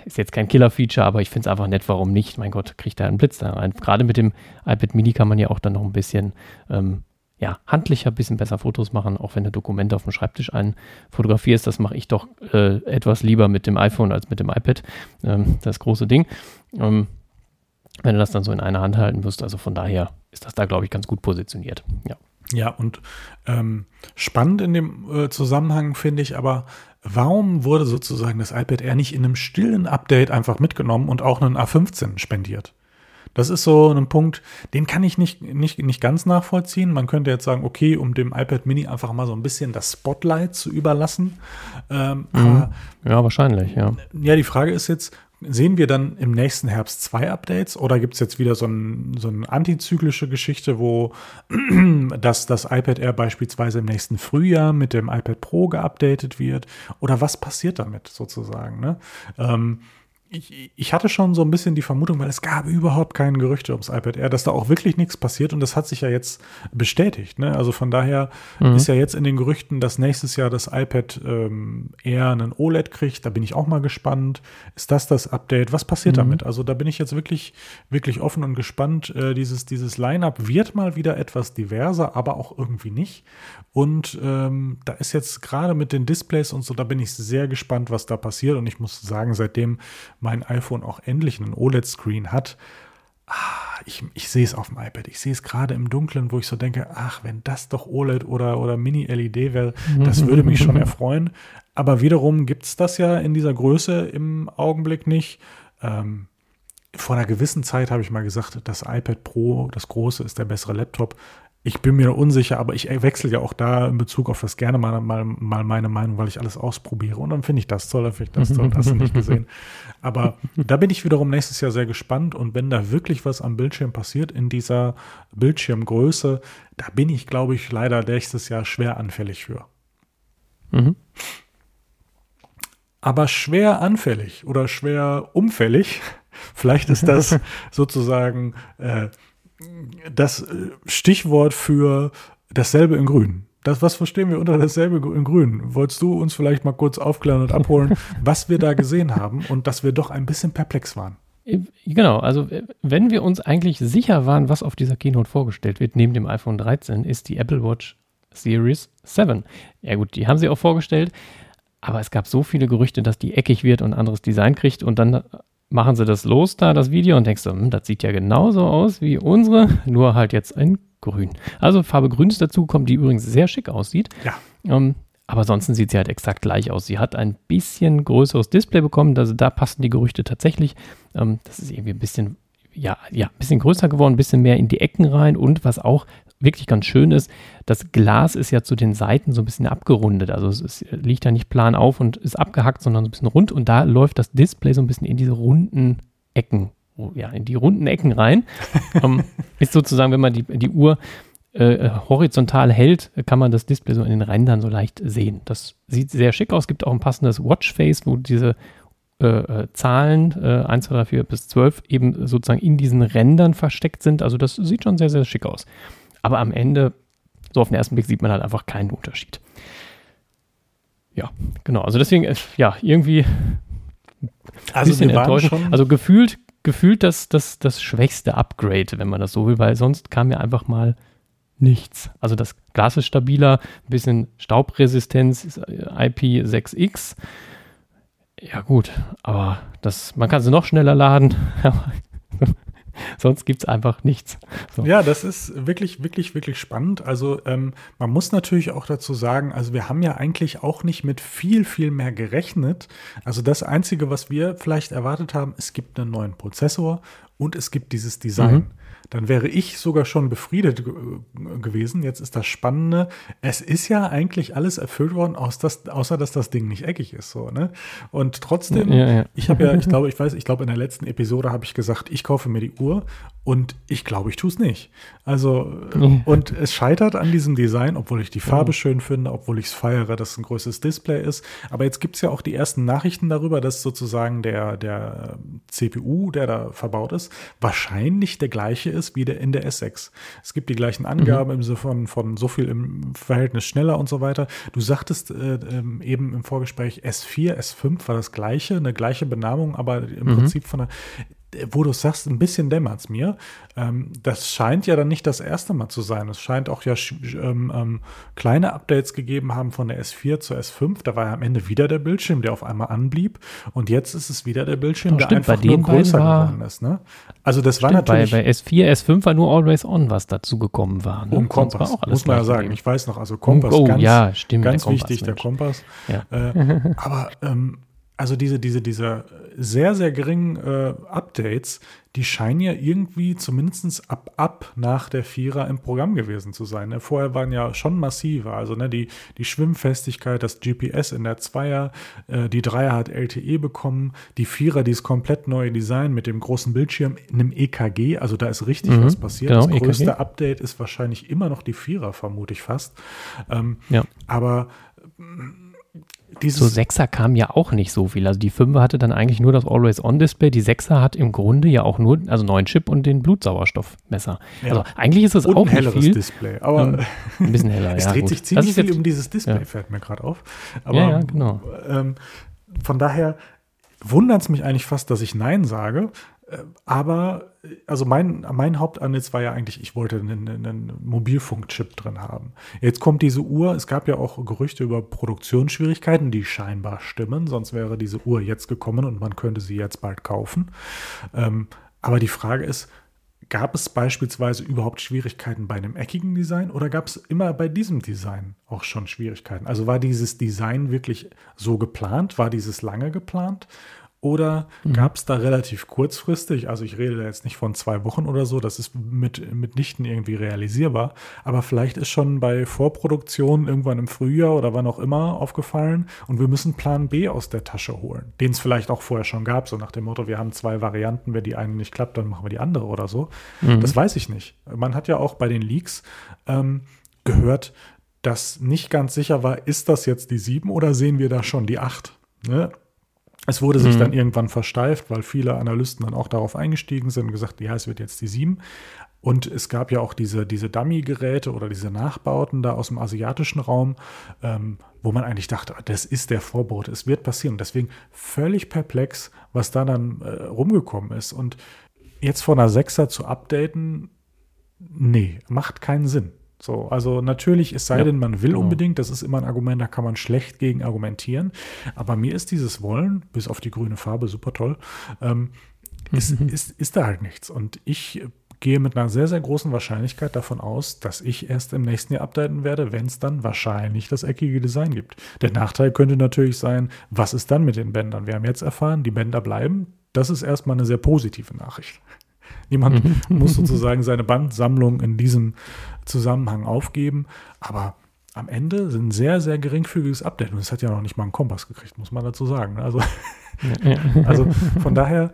ist jetzt kein Killer-Feature, aber ich finde es einfach nett, warum nicht? Mein Gott, kriegt da einen Blitz da rein. Gerade mit dem iPad Mini kann man ja auch dann noch ein bisschen ähm, ja, handlicher, bisschen besser Fotos machen, auch wenn du Dokumente auf dem Schreibtisch einfotografierst. Das mache ich doch äh, etwas lieber mit dem iPhone als mit dem iPad. Ähm, das große Ding. Ähm, wenn du das dann so in einer Hand halten wirst, also von daher ist das da, glaube ich, ganz gut positioniert. Ja. Ja, und ähm, spannend in dem äh, Zusammenhang finde ich aber, warum wurde sozusagen das iPad Air nicht in einem stillen Update einfach mitgenommen und auch einen A15 spendiert? Das ist so ein Punkt, den kann ich nicht, nicht, nicht ganz nachvollziehen. Man könnte jetzt sagen, okay, um dem iPad Mini einfach mal so ein bisschen das Spotlight zu überlassen. Ähm, mhm. aber, ja, wahrscheinlich, ja. Ja, die Frage ist jetzt, Sehen wir dann im nächsten Herbst zwei Updates oder gibt es jetzt wieder so, ein, so eine antizyklische Geschichte, wo [clears throat] das, das iPad Air beispielsweise im nächsten Frühjahr mit dem iPad Pro geupdatet wird? Oder was passiert damit sozusagen? Ne? Ähm, ich, ich hatte schon so ein bisschen die Vermutung, weil es gab überhaupt keine Gerüchte ums iPad Air, dass da auch wirklich nichts passiert und das hat sich ja jetzt bestätigt. Ne? Also von daher mhm. ist ja jetzt in den Gerüchten, dass nächstes Jahr das iPad ähm, Air einen OLED kriegt. Da bin ich auch mal gespannt. Ist das das Update? Was passiert mhm. damit? Also da bin ich jetzt wirklich, wirklich offen und gespannt. Äh, dieses, dieses Line-up wird mal wieder etwas diverser, aber auch irgendwie nicht. Und ähm, da ist jetzt gerade mit den Displays und so, da bin ich sehr gespannt, was da passiert. Und ich muss sagen, seitdem mein iPhone auch endlich einen OLED-Screen hat, ah, ich, ich sehe es auf dem iPad. Ich sehe es gerade im Dunkeln, wo ich so denke, ach, wenn das doch OLED oder, oder Mini-LED wäre, das [laughs] würde mich schon erfreuen. Aber wiederum gibt es das ja in dieser Größe im Augenblick nicht. Ähm, vor einer gewissen Zeit habe ich mal gesagt, das iPad Pro, das große, ist der bessere Laptop. Ich bin mir unsicher, aber ich wechsle ja auch da in Bezug auf das gerne mal, mal, mal meine Meinung, weil ich alles ausprobiere. Und dann finde ich das toll, dann finde ich das toll, hast du nicht gesehen. [laughs] Aber da bin ich wiederum nächstes Jahr sehr gespannt. Und wenn da wirklich was am Bildschirm passiert, in dieser Bildschirmgröße, da bin ich, glaube ich, leider nächstes Jahr schwer anfällig für. Mhm. Aber schwer anfällig oder schwer umfällig, [laughs] vielleicht ist das [laughs] sozusagen äh, das äh, Stichwort für dasselbe in Grün. Das, was verstehen wir unter dasselbe in Grün? Wolltest du uns vielleicht mal kurz aufklären und abholen, [laughs] was wir da gesehen haben und dass wir doch ein bisschen perplex waren? Genau, also wenn wir uns eigentlich sicher waren, was auf dieser Keynote vorgestellt wird, neben dem iPhone 13, ist die Apple Watch Series 7. Ja gut, die haben sie auch vorgestellt, aber es gab so viele Gerüchte, dass die eckig wird und anderes Design kriegt und dann machen sie das los da, das Video, und denkst du, hm, das sieht ja genauso aus wie unsere, nur halt jetzt ein Grün. Also Farbe Grün ist dazugekommen, die übrigens sehr schick aussieht. Ja. Ähm, aber ansonsten sieht sie halt exakt gleich aus. Sie hat ein bisschen größeres Display bekommen, also da passen die Gerüchte tatsächlich. Ähm, das ist irgendwie ein bisschen, ja, ja, ein bisschen größer geworden, ein bisschen mehr in die Ecken rein und was auch wirklich ganz schön ist, das Glas ist ja zu den Seiten so ein bisschen abgerundet. Also es ist, liegt ja nicht plan auf und ist abgehackt, sondern so ein bisschen rund. Und da läuft das Display so ein bisschen in diese runden Ecken, ja, in die runden Ecken rein. um, [laughs] ähm, ist sozusagen, wenn man die, die Uhr äh, horizontal hält, kann man das Display so in den Rändern so leicht sehen. Das sieht sehr schick aus. Es gibt auch ein passendes Watchface, wo diese äh, äh Zahlen äh, 1, 2, 3, 4 bis 12 eben sozusagen in diesen Rändern versteckt sind. Also das sieht schon sehr, sehr schick aus. Aber am Ende, so auf den ersten Blick, sieht man halt einfach keinen Unterschied. Ja, genau. Also deswegen, ja, irgendwie also bisschen enttäuschend. Also gefühlt gefühlt das, das, das schwächste Upgrade, wenn man das so will, weil sonst kam ja einfach mal nichts. Also das Glas ist stabiler, ein bisschen Staubresistenz, IP6X. Ja gut, aber das, man kann sie noch schneller laden. [laughs] [laughs] Sonst gibt es einfach nichts. So. Ja, das ist wirklich, wirklich, wirklich spannend. Also ähm, man muss natürlich auch dazu sagen, also wir haben ja eigentlich auch nicht mit viel, viel mehr gerechnet. Also das Einzige, was wir vielleicht erwartet haben, es gibt einen neuen Prozessor und es gibt dieses Design. Mhm dann wäre ich sogar schon befriedet gewesen. Jetzt ist das Spannende, es ist ja eigentlich alles erfüllt worden, außer dass das Ding nicht eckig ist. So, ne? Und trotzdem, ja, ja. ich habe ja, ich glaube, ich weiß, ich glaube, in der letzten Episode habe ich gesagt, ich kaufe mir die Uhr und ich glaube, ich tue es nicht. Also, und es scheitert an diesem Design, obwohl ich die Farbe schön finde, obwohl ich es feiere, dass es ein größeres Display ist. Aber jetzt gibt es ja auch die ersten Nachrichten darüber, dass sozusagen der, der CPU, der da verbaut ist, wahrscheinlich der gleiche ist wie der in der S6. Es gibt die gleichen Angaben mhm. im Sinne von, von so viel im Verhältnis schneller und so weiter. Du sagtest äh, ähm, eben im Vorgespräch, S4, S5 war das gleiche, eine gleiche Benamung, aber im mhm. Prinzip von der wo du sagst, ein bisschen dämmert es mir. Ähm, das scheint ja dann nicht das erste Mal zu sein. Es scheint auch ja ähm, ähm, kleine Updates gegeben haben von der S4 zur S5. Da war ja am Ende wieder der Bildschirm, der auf einmal anblieb. Und jetzt ist es wieder der Bildschirm, Doch, der stimmt, einfach nur größer war, geworden ist. Ne? Also das stimmt, war natürlich. Bei, bei, S4, S5 war nur Always On, was dazu gekommen war. Ne? Und Kompass, muss man ja sagen. Ich weiß noch, also Kompass, oh, ganz, ja, stimmt, ganz der wichtig, der Kompass. Ja. Äh, [laughs] aber ähm, also diese, diese, diese sehr, sehr geringen äh, Updates, die scheinen ja irgendwie zumindest ab, ab nach der Vierer im Programm gewesen zu sein. Ne? Vorher waren ja schon massive, also ne, die, die Schwimmfestigkeit, das GPS in der Zweier, äh, die Dreier hat LTE bekommen, die Vierer, dieses komplett neue Design mit dem großen Bildschirm in einem EKG, also da ist richtig mhm, was passiert. Genau, das größte EKG. Update ist wahrscheinlich immer noch die Vierer, vermute ich fast. Ähm, ja. Aber dieses so Sechser kam ja auch nicht so viel. Also die Fünfer hatte dann eigentlich nur das Always-On-Display. Die Sechser hat im Grunde ja auch nur, also neuen Chip und den Blutsauerstoffmesser. Ja. Also eigentlich ist es auch ein helleres viel. Display, aber ähm, ein bisschen heller. [laughs] es ja, dreht gut. sich ziemlich viel um dieses Display, ja. fällt mir gerade auf. Aber, ja, ja, genau. Ähm, von daher wundert es mich eigentlich fast, dass ich Nein sage. Aber, also mein, mein Hauptansatz war ja eigentlich, ich wollte einen, einen Mobilfunkchip drin haben. Jetzt kommt diese Uhr, es gab ja auch Gerüchte über Produktionsschwierigkeiten, die scheinbar stimmen, sonst wäre diese Uhr jetzt gekommen und man könnte sie jetzt bald kaufen. Ähm, aber die Frage ist, gab es beispielsweise überhaupt Schwierigkeiten bei einem eckigen Design oder gab es immer bei diesem Design auch schon Schwierigkeiten? Also war dieses Design wirklich so geplant? War dieses lange geplant? Oder mhm. gab es da relativ kurzfristig, also ich rede da jetzt nicht von zwei Wochen oder so, das ist mit, mitnichten irgendwie realisierbar, aber vielleicht ist schon bei Vorproduktion irgendwann im Frühjahr oder wann auch immer aufgefallen und wir müssen Plan B aus der Tasche holen, den es vielleicht auch vorher schon gab, so nach dem Motto, wir haben zwei Varianten, wenn die eine nicht klappt, dann machen wir die andere oder so. Mhm. Das weiß ich nicht. Man hat ja auch bei den Leaks ähm, gehört, dass nicht ganz sicher war, ist das jetzt die sieben oder sehen wir da schon die acht? Ne? Es wurde sich mhm. dann irgendwann versteift, weil viele Analysten dann auch darauf eingestiegen sind und gesagt, ja, es wird jetzt die 7. Und es gab ja auch diese, diese Dummy-Geräte oder diese Nachbauten da aus dem asiatischen Raum, ähm, wo man eigentlich dachte, das ist der Vorbote, es wird passieren. Deswegen völlig perplex, was da dann äh, rumgekommen ist. Und jetzt von einer 6er zu updaten, nee, macht keinen Sinn. So, also natürlich, es sei ja, denn, man will genau. unbedingt, das ist immer ein Argument, da kann man schlecht gegen argumentieren. Aber mir ist dieses Wollen, bis auf die grüne Farbe, super toll, ähm, ist, [laughs] ist, ist da halt nichts. Und ich gehe mit einer sehr, sehr großen Wahrscheinlichkeit davon aus, dass ich erst im nächsten Jahr updaten werde, wenn es dann wahrscheinlich das eckige Design gibt. Der Nachteil könnte natürlich sein, was ist dann mit den Bändern? Wir haben jetzt erfahren, die Bänder bleiben. Das ist erstmal eine sehr positive Nachricht. [laughs] Niemand [laughs] muss sozusagen seine Bandsammlung in diesem Zusammenhang aufgeben. Aber am Ende sind ein sehr, sehr geringfügiges Update. Und es hat ja noch nicht mal einen Kompass gekriegt, muss man dazu sagen. Also, [laughs] also von daher,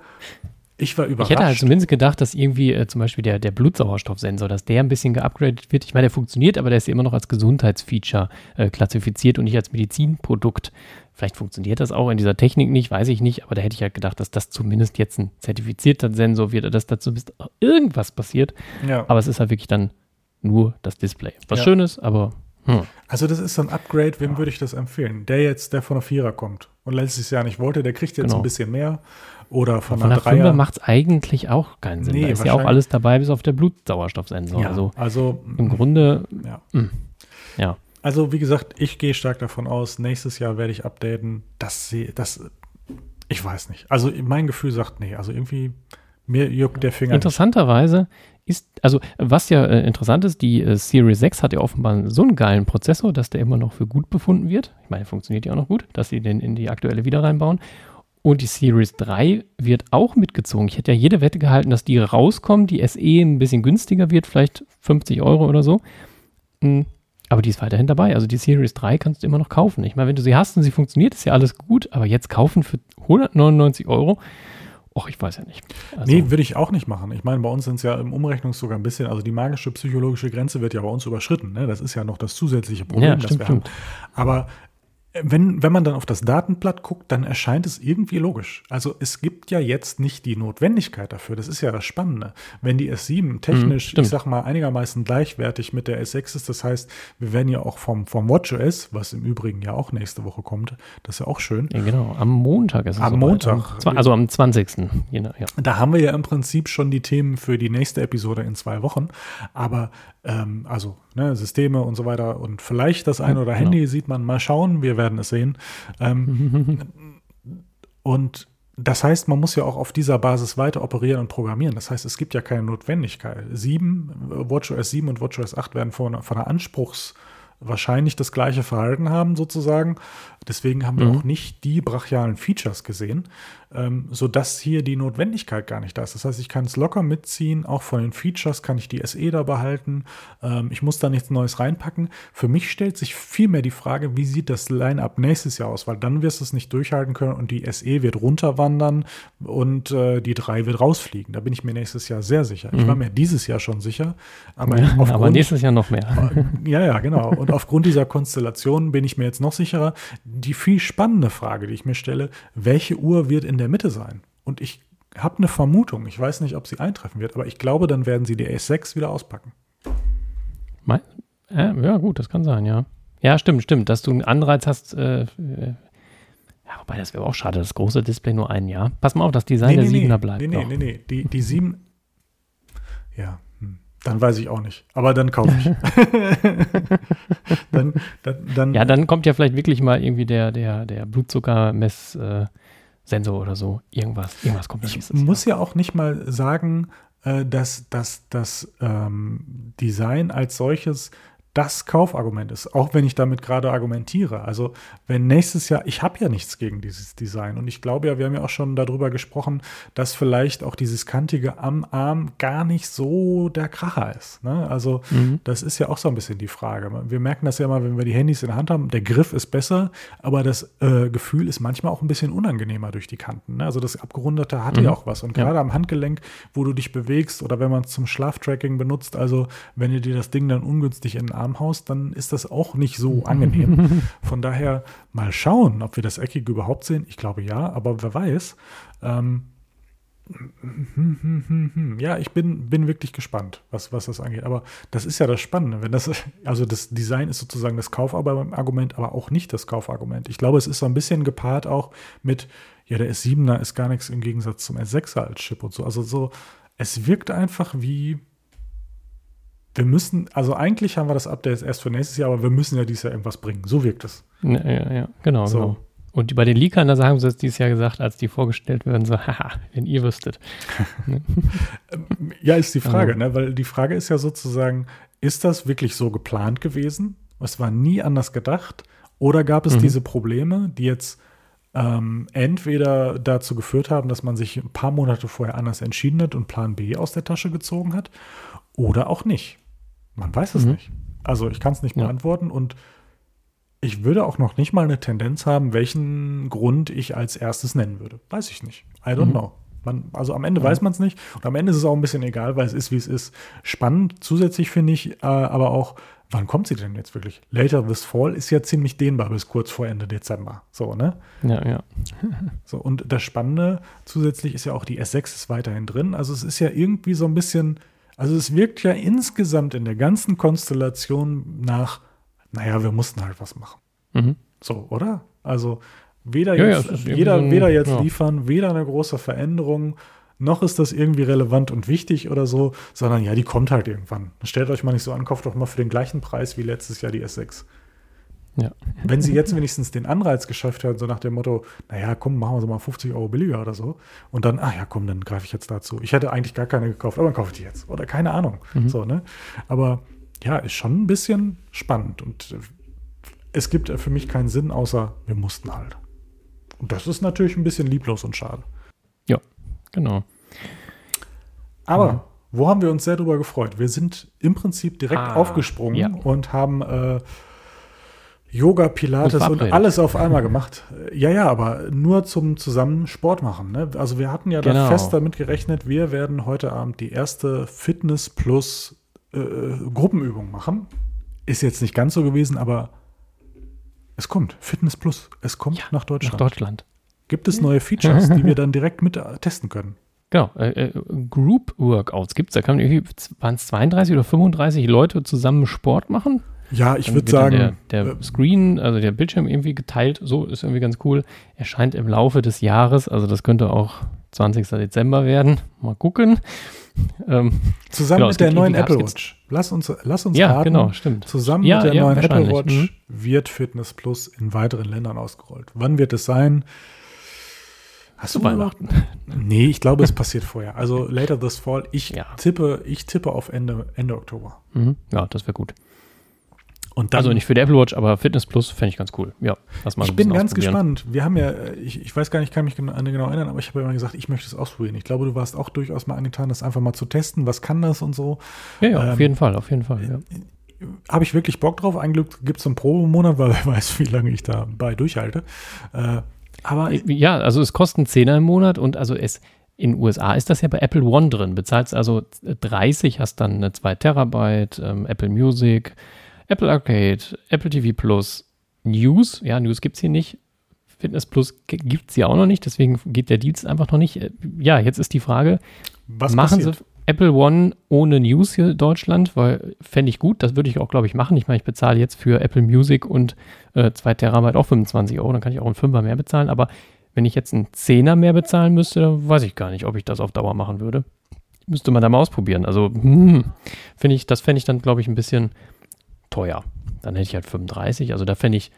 ich war überrascht. Ich hätte halt zumindest gedacht, dass irgendwie äh, zum Beispiel der, der Blutsauerstoffsensor, dass der ein bisschen geupgradet wird. Ich meine, der funktioniert, aber der ist ja immer noch als Gesundheitsfeature äh, klassifiziert und nicht als Medizinprodukt. Vielleicht funktioniert das auch in dieser Technik nicht, weiß ich nicht, aber da hätte ich halt gedacht, dass das zumindest jetzt ein zertifizierter Sensor wird, dass dazu irgendwas passiert. Ja. Aber es ist halt wirklich dann nur das Display. Was ja. Schönes, aber Hm. Also das ist so ein Upgrade, wem ja. würde ich das empfehlen? Der jetzt, der von der Vierer kommt und letztes Jahr nicht wollte, der kriegt jetzt genau. ein bisschen mehr. Oder von, von der Dreier. macht es eigentlich auch keinen Sinn. Nee, da ist ja auch alles dabei, bis auf der Blutsauerstoffsensor. Ja, also, also im Grunde, ja. Mh, hm, ja. Also wie gesagt, ich gehe stark davon aus, nächstes Jahr werde ich updaten, dass sie, das, ich weiß nicht. Also mein Gefühl sagt, nee, also irgendwie mir juckt der Finger. Interessanterweise ist, also was ja äh, interessant ist, die äh, Series 6 hat ja offenbar so einen geilen Prozessor, dass der immer noch für gut befunden wird. Ich meine, funktioniert ja auch noch gut, dass sie den in die aktuelle wieder reinbauen. Und die Series 3 wird auch mitgezogen. Ich hätte ja jede Wette gehalten, dass die rauskommen, die SE ein bisschen günstiger wird, vielleicht 50 Euro oder so. Hm, aber die ist weiterhin dabei. Also die Series 3 kannst du immer noch kaufen. Ich meine, wenn du sie hast und sie funktioniert, ist ja alles gut. Aber jetzt kaufen für 199 Euro, Och, ich weiß ja nicht. Also, nee, würde ich auch nicht machen. Ich meine, bei uns sind es ja im Umrechnungszug ein bisschen, also die magische psychologische Grenze wird ja bei uns überschritten. Ne? Das ist ja noch das zusätzliche Problem, ja, stimmt, das wir haben. Aber wenn, wenn man dann auf das Datenblatt guckt, dann erscheint es irgendwie logisch. Also es gibt ja jetzt nicht die Notwendigkeit dafür. Das ist ja das Spannende. Wenn die S7 technisch, mhm, ich sag mal, einigermaßen gleichwertig mit der S6 ist, das heißt, wir werden ja auch vom, vom WatchOS, was im Übrigen ja auch nächste Woche kommt, das ist ja auch schön. Ja, genau. Am Montag ist es Am so Montag. Am, also am 20. Ja. Da haben wir ja im Prinzip schon die Themen für die nächste Episode in zwei Wochen. Aber ähm, also ne, Systeme und so weiter und vielleicht das ein oder genau. Handy sieht man mal schauen, wir werden es sehen. Ähm, [laughs] und das heißt, man muss ja auch auf dieser Basis weiter operieren und programmieren. Das heißt, es gibt ja keine Notwendigkeit. 7, WatchOS 7 und WatchOS 8 werden von, von der Anspruchs- wahrscheinlich das gleiche Verhalten haben sozusagen. Deswegen haben wir mhm. auch nicht die brachialen Features gesehen ähm, sodass hier die Notwendigkeit gar nicht da ist. Das heißt, ich kann es locker mitziehen, auch von den Features kann ich die SE da behalten. Ähm, ich muss da nichts Neues reinpacken. Für mich stellt sich vielmehr die Frage, wie sieht das Line-Up nächstes Jahr aus? Weil dann wirst du es nicht durchhalten können und die SE wird runterwandern und äh, die 3 wird rausfliegen. Da bin ich mir nächstes Jahr sehr sicher. Mhm. Ich war mir dieses Jahr schon sicher, aber, ja, aber nächstes Jahr noch mehr. [laughs] ja, ja, genau. Und aufgrund dieser Konstellation bin ich mir jetzt noch sicherer. Die viel spannende Frage, die ich mir stelle, welche Uhr wird in der der Mitte sein. Und ich habe eine Vermutung, ich weiß nicht, ob sie eintreffen wird, aber ich glaube, dann werden sie die S6 wieder auspacken. Mein, äh, ja, gut, das kann sein, ja. Ja, stimmt, stimmt, dass du einen Anreiz hast. Äh, äh, ja, wobei das wäre auch schade, das große Display nur ein Jahr. Pass mal auf, dass Design nee, nee, der 7er bleibt. Nee, nee, nee, nee, die, die 7. Ja, hm, dann weiß ich auch nicht. Aber dann kaufe ich. [laughs] dann, dann, dann, ja, dann kommt ja vielleicht wirklich mal irgendwie der, der, der Blutzuckermess. Äh, Sensor oder so. Irgendwas, irgendwas kommt Ich muss ja auch nicht mal sagen, äh, dass, dass das ähm, Design als solches das Kaufargument ist, auch wenn ich damit gerade argumentiere. Also wenn nächstes Jahr, ich habe ja nichts gegen dieses Design und ich glaube ja, wir haben ja auch schon darüber gesprochen, dass vielleicht auch dieses kantige am Arm gar nicht so der Kracher ist. Ne? Also mhm. das ist ja auch so ein bisschen die Frage. Wir merken das ja immer, wenn wir die Handys in der Hand haben, der Griff ist besser, aber das äh, Gefühl ist manchmal auch ein bisschen unangenehmer durch die Kanten. Ne? Also das Abgerundete hatte mhm. ja auch was und gerade ja. am Handgelenk, wo du dich bewegst oder wenn man es zum Schlaftracking benutzt, also wenn ihr dir das Ding dann ungünstig in den Arm Armhaus, dann ist das auch nicht so angenehm. [laughs] Von daher mal schauen, ob wir das Eckige überhaupt sehen. Ich glaube ja, aber wer weiß. Ähm, [laughs] ja, ich bin, bin wirklich gespannt, was, was das angeht. Aber das ist ja das Spannende. Wenn das, also das Design ist sozusagen das Kaufargument, aber auch nicht das Kaufargument. Ich glaube, es ist so ein bisschen gepaart auch mit, ja, der S7er ist gar nichts im Gegensatz zum S6er als Chip und so. Also so, es wirkt einfach wie, wir müssen, also eigentlich haben wir das Update erst für nächstes Jahr, aber wir müssen ja dieses Jahr irgendwas bringen. So wirkt es. Ja, ja, ja genau, so. genau. Und bei den Leakern, da haben sie es dieses Jahr gesagt, als die vorgestellt werden, so, [laughs] haha, wenn ihr wüsstet. [laughs] ja, ist die Frage, also. ne? weil die Frage ist ja sozusagen, ist das wirklich so geplant gewesen? Es war nie anders gedacht? Oder gab es mhm. diese Probleme, die jetzt ähm, entweder dazu geführt haben, dass man sich ein paar Monate vorher anders entschieden hat und Plan B aus der Tasche gezogen hat? Oder auch nicht? Man weiß es mhm. nicht. Also ich kann es nicht ja. beantworten und ich würde auch noch nicht mal eine Tendenz haben, welchen Grund ich als erstes nennen würde. Weiß ich nicht. I don't mhm. know. Man, also am Ende ja. weiß man es nicht und am Ende ist es auch ein bisschen egal, weil es ist, wie es ist. Spannend zusätzlich finde ich äh, aber auch, wann kommt sie denn jetzt wirklich? Later this fall ist ja ziemlich dehnbar bis kurz vor Ende Dezember. So, ne? Ja, ja. [laughs] so, und das Spannende zusätzlich ist ja auch, die S6 ist weiterhin drin. Also es ist ja irgendwie so ein bisschen also es wirkt ja insgesamt in der ganzen Konstellation nach naja, wir mussten halt was machen. Mhm. So, oder? Also weder ja, jetzt, ja, jeder, so weder jetzt ja. liefern, weder eine große Veränderung, noch ist das irgendwie relevant und wichtig oder so, sondern ja, die kommt halt irgendwann. Stellt euch mal nicht so an, kauft doch mal für den gleichen Preis wie letztes Jahr die S6. Ja. Wenn sie jetzt wenigstens den Anreiz geschafft hätten, so nach dem Motto, naja, komm, machen wir so mal 50 Euro billiger oder so. Und dann, ah ja, komm, dann greife ich jetzt dazu. Ich hätte eigentlich gar keine gekauft, aber dann kaufe ich die jetzt. Oder keine Ahnung. Mhm. So, ne? Aber ja, ist schon ein bisschen spannend. Und äh, es gibt für mich keinen Sinn, außer wir mussten halt. Und das ist natürlich ein bisschen lieblos und schade. Ja, genau. Aber mhm. wo haben wir uns sehr drüber gefreut? Wir sind im Prinzip direkt ah, aufgesprungen ja. und haben äh, Yoga, Pilates und alles auf einmal [laughs] gemacht. Ja, ja, aber nur zum zusammen Sport machen. Ne? Also wir hatten ja genau. da fest damit gerechnet, wir werden heute Abend die erste Fitness Plus äh, Gruppenübung machen. Ist jetzt nicht ganz so gewesen, aber es kommt. Fitness Plus. Es kommt ja, nach Deutschland. Nach Deutschland. Gibt es neue Features, die wir dann direkt mit äh, testen können? Genau, äh, äh Group Workouts gibt es. Da kann man irgendwie, waren es 32 oder 35 Leute zusammen Sport machen? Ja, ich würde sagen. Der, der äh, Screen, also der Bildschirm irgendwie geteilt, so ist irgendwie ganz cool. Erscheint im Laufe des Jahres, also das könnte auch 20. Dezember werden. Mal gucken. Ähm, Zusammen genau, mit der neuen Apple Watch. Lass uns, lass uns ja, raten. genau, stimmt. Zusammen ja, mit der ja, neuen Apple Watch mhm. wird Fitness Plus in weiteren Ländern ausgerollt. Wann wird es sein? Hast du Weihnachten? [laughs] Nee, ich glaube, es passiert vorher. Also later this fall. Ich ja. tippe, ich tippe auf Ende, Ende Oktober. Mhm. Ja, das wäre gut. Dann, also nicht für die Apple Watch, aber Fitness Plus fände ich ganz cool. Ja, lass mal Ich bin ganz gespannt. Wir haben ja, ich, ich weiß gar nicht, ich kann mich genau, genau erinnern, aber ich habe ja immer gesagt, ich möchte es ausprobieren. Ich glaube, du warst auch durchaus mal angetan, das einfach mal zu testen. Was kann das und so? Ja, ja ähm, auf jeden Fall, auf jeden Fall. Ja. Habe ich wirklich Bock drauf. Ein Glück gibt es einen Probemonat, weil [laughs] wer weiß, wie lange ich dabei durchhalte. Äh, aber ja, also es kostet einen Zehner im Monat und also es in den USA ist das ja bei Apple One drin. Bezahlst also 30, hast dann eine 2 Terabyte, ähm, Apple Music, Apple Arcade, Apple TV Plus, News, ja, News gibt es hier nicht. Fitness Plus gibt es hier auch noch nicht, deswegen geht der Dienst einfach noch nicht. Ja, jetzt ist die Frage, Was machen passiert? sie Apple One ohne News hier in Deutschland? Weil fände ich gut, das würde ich auch, glaube ich, machen. Ich meine, ich bezahle jetzt für Apple Music und äh, 2 Terabyte auch 25 Euro, dann kann ich auch einen Fünfer mehr bezahlen. Aber wenn ich jetzt einen Zehner mehr bezahlen müsste, dann weiß ich gar nicht, ob ich das auf Dauer machen würde. Müsste man da mal ausprobieren. Also, hm, finde ich, das fände ich dann, glaube ich, ein bisschen teuer. Dann hätte ich halt 35. Also da fände ich,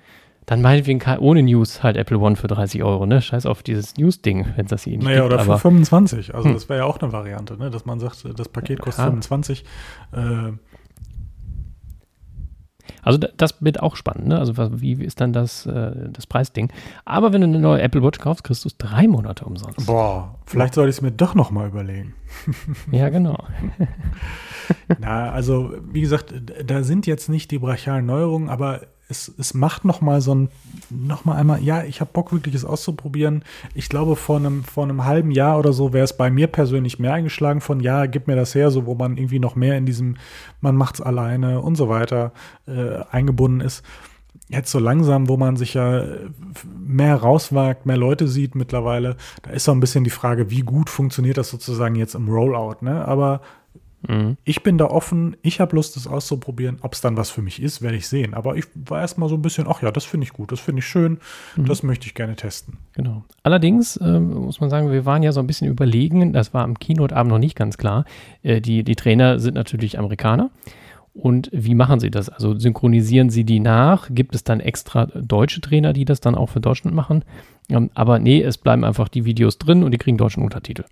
dann meinetwegen ohne News halt Apple One für 30 Euro, ne? Scheiß auf dieses News-Ding, wenn es das hier nicht naja, gibt. Naja, oder für 25. Also hm. das wäre ja auch eine Variante, ne? Dass man sagt, das Paket kostet ja. 25. Äh, also das wird auch spannend, ne? Also wie ist dann das, äh, das Preisding? Aber wenn du eine neue Apple Watch kaufst, kriegst du es drei Monate umsonst. Boah, vielleicht soll ich es mir doch noch mal überlegen. [laughs] ja, genau. [laughs] Na, also wie gesagt, da sind jetzt nicht die brachialen Neuerungen, aber es, es macht noch mal so ein, noch mal einmal, ja, ich habe Bock, wirklich es auszuprobieren. Ich glaube, vor einem, vor einem halben Jahr oder so wäre es bei mir persönlich mehr eingeschlagen von, ja, gib mir das her, so wo man irgendwie noch mehr in diesem, man macht's alleine und so weiter äh, eingebunden ist. Jetzt so langsam, wo man sich ja mehr rauswagt, mehr Leute sieht mittlerweile, da ist so ein bisschen die Frage, wie gut funktioniert das sozusagen jetzt im Rollout, ne? Aber Mhm. Ich bin da offen, ich habe Lust, das auszuprobieren. Ob es dann was für mich ist, werde ich sehen. Aber ich war erstmal so ein bisschen, ach ja, das finde ich gut, das finde ich schön, mhm. das möchte ich gerne testen. Genau. Allerdings äh, muss man sagen, wir waren ja so ein bisschen überlegen, das war am Keynote-Abend noch nicht ganz klar. Äh, die, die Trainer sind natürlich Amerikaner. Und wie machen sie das? Also synchronisieren sie die nach? Gibt es dann extra deutsche Trainer, die das dann auch für Deutschland machen? Ähm, aber nee, es bleiben einfach die Videos drin und die kriegen deutschen Untertitel.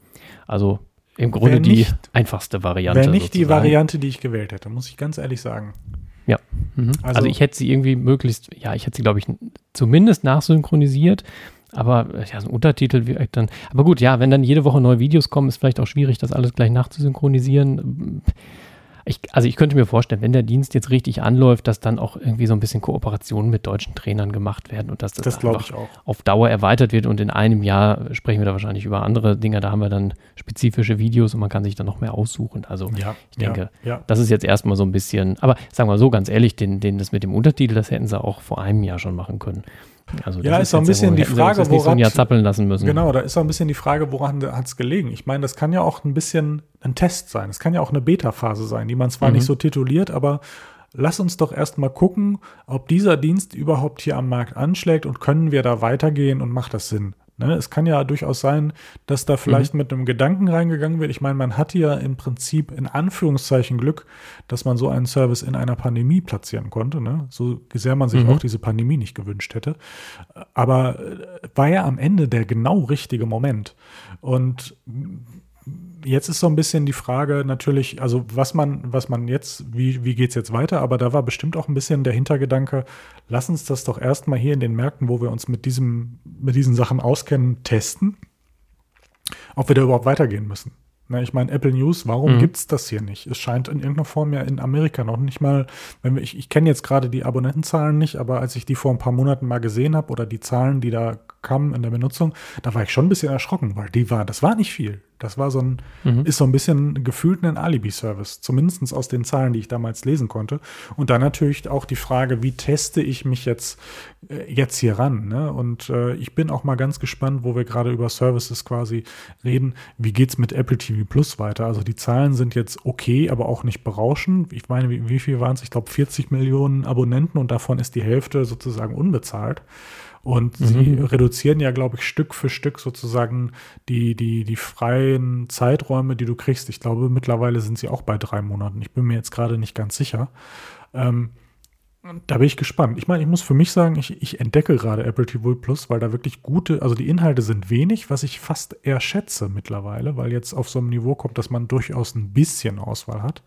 Also im Grunde nicht, die einfachste Variante. Wäre nicht sozusagen. die Variante, die ich gewählt hätte, muss ich ganz ehrlich sagen. Ja. Mhm. Also, also, ich hätte sie irgendwie möglichst, ja, ich hätte sie, glaube ich, zumindest nachsynchronisiert. Aber ja, so ein Untertitel wirkt dann. Aber gut, ja, wenn dann jede Woche neue Videos kommen, ist vielleicht auch schwierig, das alles gleich nachzusynchronisieren ich, also ich könnte mir vorstellen, wenn der Dienst jetzt richtig anläuft, dass dann auch irgendwie so ein bisschen Kooperationen mit deutschen Trainern gemacht werden und dass das, das einfach auf Dauer erweitert wird und in einem Jahr sprechen wir da wahrscheinlich über andere Dinge, da haben wir dann spezifische Videos und man kann sich dann noch mehr aussuchen. Also ja, ich denke, ja, ja. das ist jetzt erstmal so ein bisschen, aber sagen wir so ganz ehrlich, den, den, das mit dem Untertitel, das hätten sie auch vor einem Jahr schon machen können. Also ja, ist so ein bisschen die Frage, woran. Jahr zappeln lassen müssen. Genau, da ist auch ein bisschen die Frage, woran hat es gelegen. Ich meine, das kann ja auch ein bisschen ein Test sein. Es kann ja auch eine Beta-Phase sein, die man zwar mhm. nicht so tituliert, aber lass uns doch erstmal gucken, ob dieser Dienst überhaupt hier am Markt anschlägt und können wir da weitergehen und macht das Sinn. Ne? Es kann ja durchaus sein, dass da vielleicht mhm. mit einem Gedanken reingegangen wird. Ich meine, man hatte ja im Prinzip in Anführungszeichen Glück, dass man so einen Service in einer Pandemie platzieren konnte. Ne? So sehr man sich mhm. auch diese Pandemie nicht gewünscht hätte. Aber äh, war ja am Ende der genau richtige Moment. Und jetzt ist so ein bisschen die Frage natürlich, also was man, was man jetzt, wie, wie geht es jetzt weiter, aber da war bestimmt auch ein bisschen der Hintergedanke, lass uns das doch erstmal hier in den Märkten, wo wir uns mit diesem, mit diesen Sachen auskennen, testen, ob wir da überhaupt weitergehen müssen. Na, ich meine, Apple News, warum mhm. gibt es das hier nicht? Es scheint in irgendeiner Form ja in Amerika noch nicht mal, wenn wir, ich, ich kenne jetzt gerade die Abonnentenzahlen nicht, aber als ich die vor ein paar Monaten mal gesehen habe oder die Zahlen, die da kamen in der Benutzung, da war ich schon ein bisschen erschrocken, weil die war, das war nicht viel. Das war so ein, mhm. ist so ein bisschen gefühlt ein Alibi-Service, zumindest aus den Zahlen, die ich damals lesen konnte. Und dann natürlich auch die Frage, wie teste ich mich jetzt, äh, jetzt hier ran? Ne? Und äh, ich bin auch mal ganz gespannt, wo wir gerade über Services quasi reden. Wie geht es mit Apple TV Plus weiter? Also die Zahlen sind jetzt okay, aber auch nicht berauschend. Ich meine, wie, wie viel waren es? Ich glaube 40 Millionen Abonnenten und davon ist die Hälfte sozusagen unbezahlt. Und mhm. sie reduzieren ja, glaube ich, Stück für Stück sozusagen die, die, die freien Zeiträume, die du kriegst. Ich glaube, mittlerweile sind sie auch bei drei Monaten. Ich bin mir jetzt gerade nicht ganz sicher. Ähm, da bin ich gespannt. Ich meine, ich muss für mich sagen, ich, ich entdecke gerade Apple TV Plus, weil da wirklich gute, also die Inhalte sind wenig, was ich fast eher schätze mittlerweile, weil jetzt auf so einem Niveau kommt, dass man durchaus ein bisschen Auswahl hat.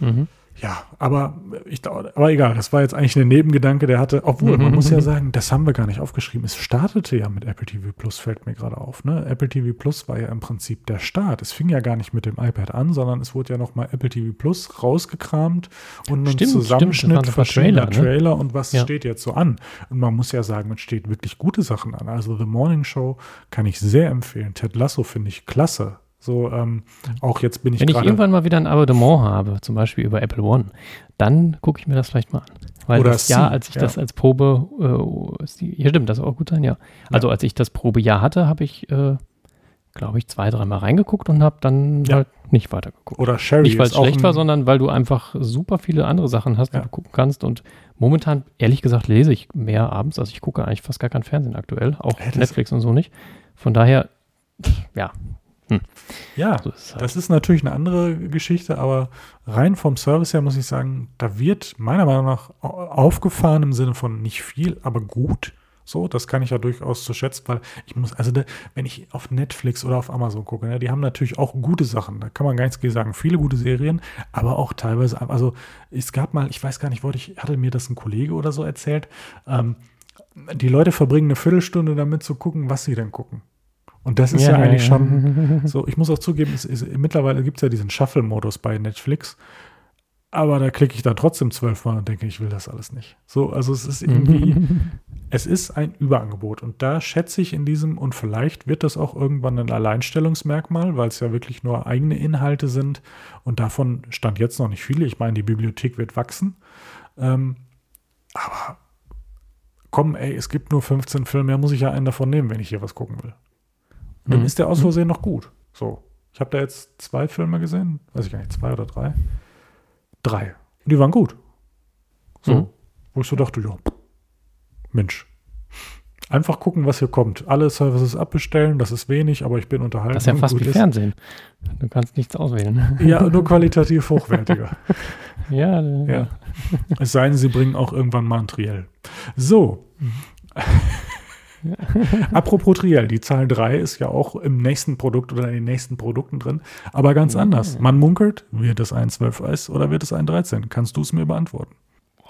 Mhm. Ja, aber ich aber egal, das war jetzt eigentlich ein Nebengedanke, der hatte, obwohl, man muss ja sagen, das haben wir gar nicht aufgeschrieben. Es startete ja mit Apple TV Plus, fällt mir gerade auf. Ne? Apple TV Plus war ja im Prinzip der Start. Es fing ja gar nicht mit dem iPad an, sondern es wurde ja nochmal Apple TV Plus rausgekramt und ein Zusammenschnitt stimmt, verschiedener Trailer, ne? Trailer und was ja. steht jetzt so an. Und man muss ja sagen, es steht wirklich gute Sachen an. Also The Morning Show kann ich sehr empfehlen. Ted Lasso finde ich klasse. So, ähm, auch jetzt bin ich Wenn ich irgendwann mal wieder ein Abonnement habe, zum Beispiel über Apple One, dann gucke ich mir das vielleicht mal an. Weil Oder das Jahr, als ich ja. das als Probe, äh, hier stimmt, das auch gut sein, ja. Also ja. als ich das Probejahr hatte, habe ich, äh, glaube ich, zwei, dreimal reingeguckt und habe dann ja. halt nicht weitergeguckt. Oder Sherry. Nicht, weil es schlecht war, sondern weil du einfach super viele andere Sachen hast, die du gucken kannst. Und momentan, ehrlich gesagt, lese ich mehr abends. Also ich gucke eigentlich fast gar kein Fernsehen aktuell, auch Netflix und so nicht. Von daher, ja, hm. Ja, so ist halt. das ist natürlich eine andere Geschichte, aber rein vom Service her muss ich sagen, da wird meiner Meinung nach aufgefahren im Sinne von nicht viel, aber gut. So, das kann ich ja durchaus zu schätzen, weil ich muss, also da, wenn ich auf Netflix oder auf Amazon gucke, ne, die haben natürlich auch gute Sachen, da kann man gar nichts gegen sagen, viele gute Serien, aber auch teilweise, also es gab mal, ich weiß gar nicht, wollte ich, hatte mir das ein Kollege oder so erzählt, ähm, die Leute verbringen eine Viertelstunde damit zu gucken, was sie denn gucken. Und das ist ja, ja eigentlich ja. schon [laughs] so, ich muss auch zugeben, es ist, mittlerweile gibt es ja diesen Shuffle-Modus bei Netflix. Aber da klicke ich dann trotzdem zwölfmal und denke, ich will das alles nicht. So, also es ist irgendwie, [laughs] es ist ein Überangebot. Und da schätze ich in diesem, und vielleicht wird das auch irgendwann ein Alleinstellungsmerkmal, weil es ja wirklich nur eigene Inhalte sind. Und davon stand jetzt noch nicht viele. Ich meine, die Bibliothek wird wachsen. Ähm, aber komm, ey, es gibt nur 15 Filme, mehr muss ich ja einen davon nehmen, wenn ich hier was gucken will. Und dann mhm. ist der aus Versehen noch gut. So. Ich habe da jetzt zwei Filme gesehen, weiß ich gar nicht, zwei oder drei. Drei. Und die waren gut. So. Mhm. Wo ich so dachte, ja, Mensch. Einfach gucken, was hier kommt. Alle Services abbestellen, das ist wenig, aber ich bin unterhalten. Das ist ja fast wie ist. Fernsehen. Du kannst nichts auswählen. [laughs] Ja, nur qualitativ hochwertiger. [laughs] ja, ja, ja. Es sei denn, sie bringen auch irgendwann mal ein Triell. So. [laughs] Mhm. [laughs] Apropos Triell, die Zahl 3 ist ja auch im nächsten Produkt oder in den nächsten Produkten drin, aber ganz anders. Man munkelt, wird es ein 12S oder wird es ein 13? Kannst du es mir beantworten?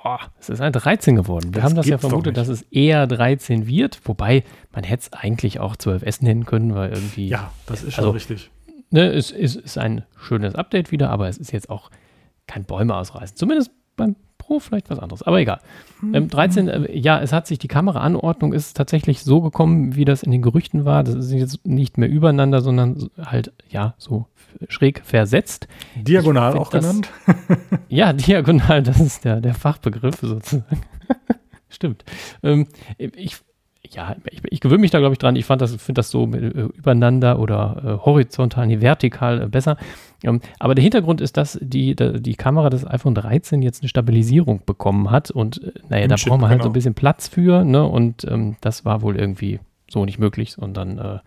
Boah, es ist ein 13 geworden. Wir das haben das ja vermutet, dass es eher 13 wird, wobei man hätte es eigentlich auch 12S nennen können, weil irgendwie. Ja, das ist schon also, richtig. Ne, es ist, ist ein schönes Update wieder, aber es ist jetzt auch kein Bäume ausreißen. Zumindest beim Pro vielleicht was anderes, aber egal. Ähm, 13, äh, ja, es hat sich die Kameraanordnung ist tatsächlich so gekommen, wie das in den Gerüchten war. Das ist jetzt nicht mehr übereinander, sondern halt, ja, so schräg versetzt. Diagonal auch das, genannt? [laughs] ja, diagonal, das ist der, der Fachbegriff sozusagen. [laughs] Stimmt. Ähm, ich ja, ich, ich gewöhne mich da, glaube ich, dran. Ich fand das, finde das so äh, übereinander oder äh, horizontal, nee, vertikal äh, besser. Ähm, aber der Hintergrund ist, dass die, die, die Kamera des iPhone 13 jetzt eine Stabilisierung bekommen hat und äh, naja, da braucht man halt genau. so ein bisschen Platz für, ne? Und ähm, das war wohl irgendwie so nicht möglich. Und dann äh,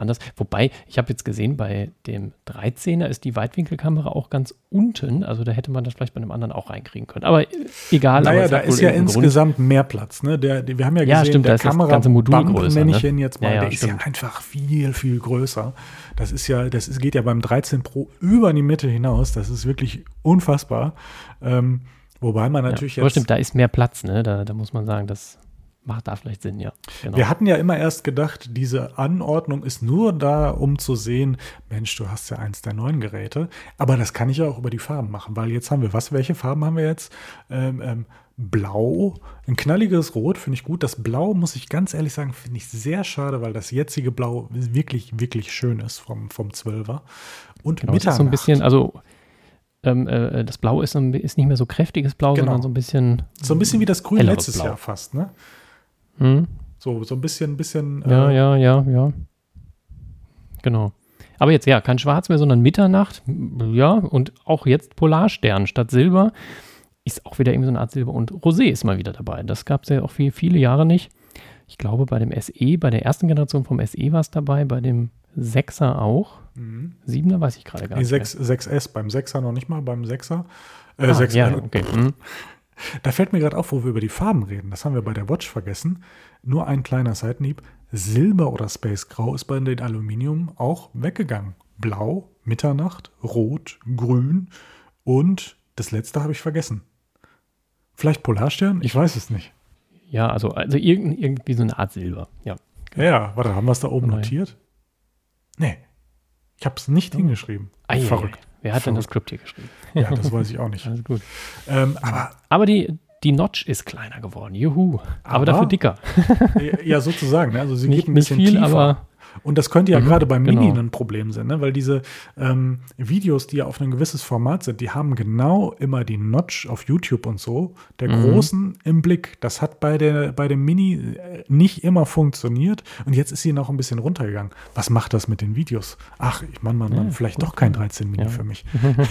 anders. Wobei, ich habe jetzt gesehen, bei dem 13er ist die Weitwinkelkamera auch ganz unten. Also da hätte man das vielleicht bei einem anderen auch reinkriegen können. Aber äh, egal. Naja, da ist ja insgesamt Grund. mehr Platz. Ne? Der, der, wir haben ja gesehen, ja, stimmt, der Kamera das ganze Modul größer, nenne ich ihn jetzt mal, ja, ja, der stimmt. ist ja einfach viel, viel größer. Das ist ja, das ist, geht ja beim 13 Pro über die Mitte hinaus. Das ist wirklich unfassbar. Ähm, wobei man natürlich ja, jetzt. stimmt, da ist mehr Platz, ne? Da, da muss man sagen, dass macht da vielleicht Sinn, ja. Genau. Wir hatten ja immer erst gedacht, diese Anordnung ist nur da, um zu sehen, Mensch, du hast ja eins der neuen Geräte, aber das kann ich ja auch über die Farben machen, weil jetzt haben wir was, welche Farben haben wir jetzt? Ähm, ähm, Blau, ein knalliges Rot finde ich gut. Das Blau, muss ich ganz ehrlich sagen, finde ich sehr schade, weil das jetzige Blau wirklich, wirklich schön ist vom, vom 12er. Und genau, Mitternacht. so ein bisschen, also ähm, äh, das Blau ist, ist, nicht mehr so kräftiges Blau, genau. sondern so ein bisschen. So ein bisschen wie das Grün letztes Blau. Jahr fast, ne? Hm? So, so ein bisschen, bisschen. Äh, ja, ja, ja, ja. Genau. Aber jetzt, ja, kein Schwarz mehr, sondern Mitternacht. Ja, und auch jetzt Polarstern statt Silber. Ist auch wieder irgendwie so eine Art Silber. Und Rosé ist mal wieder dabei. Das gab es ja auch viel, viele Jahre nicht. Ich glaube, bei dem SE, bei der ersten Generation vom SE war es dabei, bei dem 6er auch. Mhm. 7er weiß ich gerade gar nee, nicht. 6, 6S, beim 6er noch nicht mal, beim 6er. Äh, ah, 6 ja, okay. Mhm. Da fällt mir gerade auf, wo wir über die Farben reden. Das haben wir bei der Watch vergessen. Nur ein kleiner Seitenhieb. Silber oder Space Grau ist bei den Aluminium auch weggegangen. Blau, Mitternacht, Rot, Grün und das letzte habe ich vergessen. Vielleicht Polarstern? Ich weiß es nicht. Ja, also, also irgendwie so eine Art Silber. Ja, ja warte, haben wir es da oben Nein. notiert? Nee. Ich habe es nicht oh. hingeschrieben. Ei, Verrückt. Wer hat denn das Skript hier geschrieben? Ja, das weiß ich auch nicht. [laughs] Alles gut. Ähm, aber, aber die, die Notch ist kleiner geworden. Juhu. Aber, aber dafür dicker. ja, sozusagen. Ne? Also sie nicht, geht ein bisschen viel, tiefer. Aber und das könnte ja mhm, gerade beim Mini genau. ein Problem sein, ne? weil diese ähm, Videos, die ja auf ein gewisses Format sind, die haben genau immer die Notch auf YouTube und so, der mhm. großen im Blick. Das hat bei, der, bei dem Mini äh, nicht immer funktioniert und jetzt ist sie noch ein bisschen runtergegangen. Was macht das mit den Videos? Ach, ich Mann, Mann, Mann, ja, vielleicht gut. doch kein 13 Mini ja. für mich. [laughs]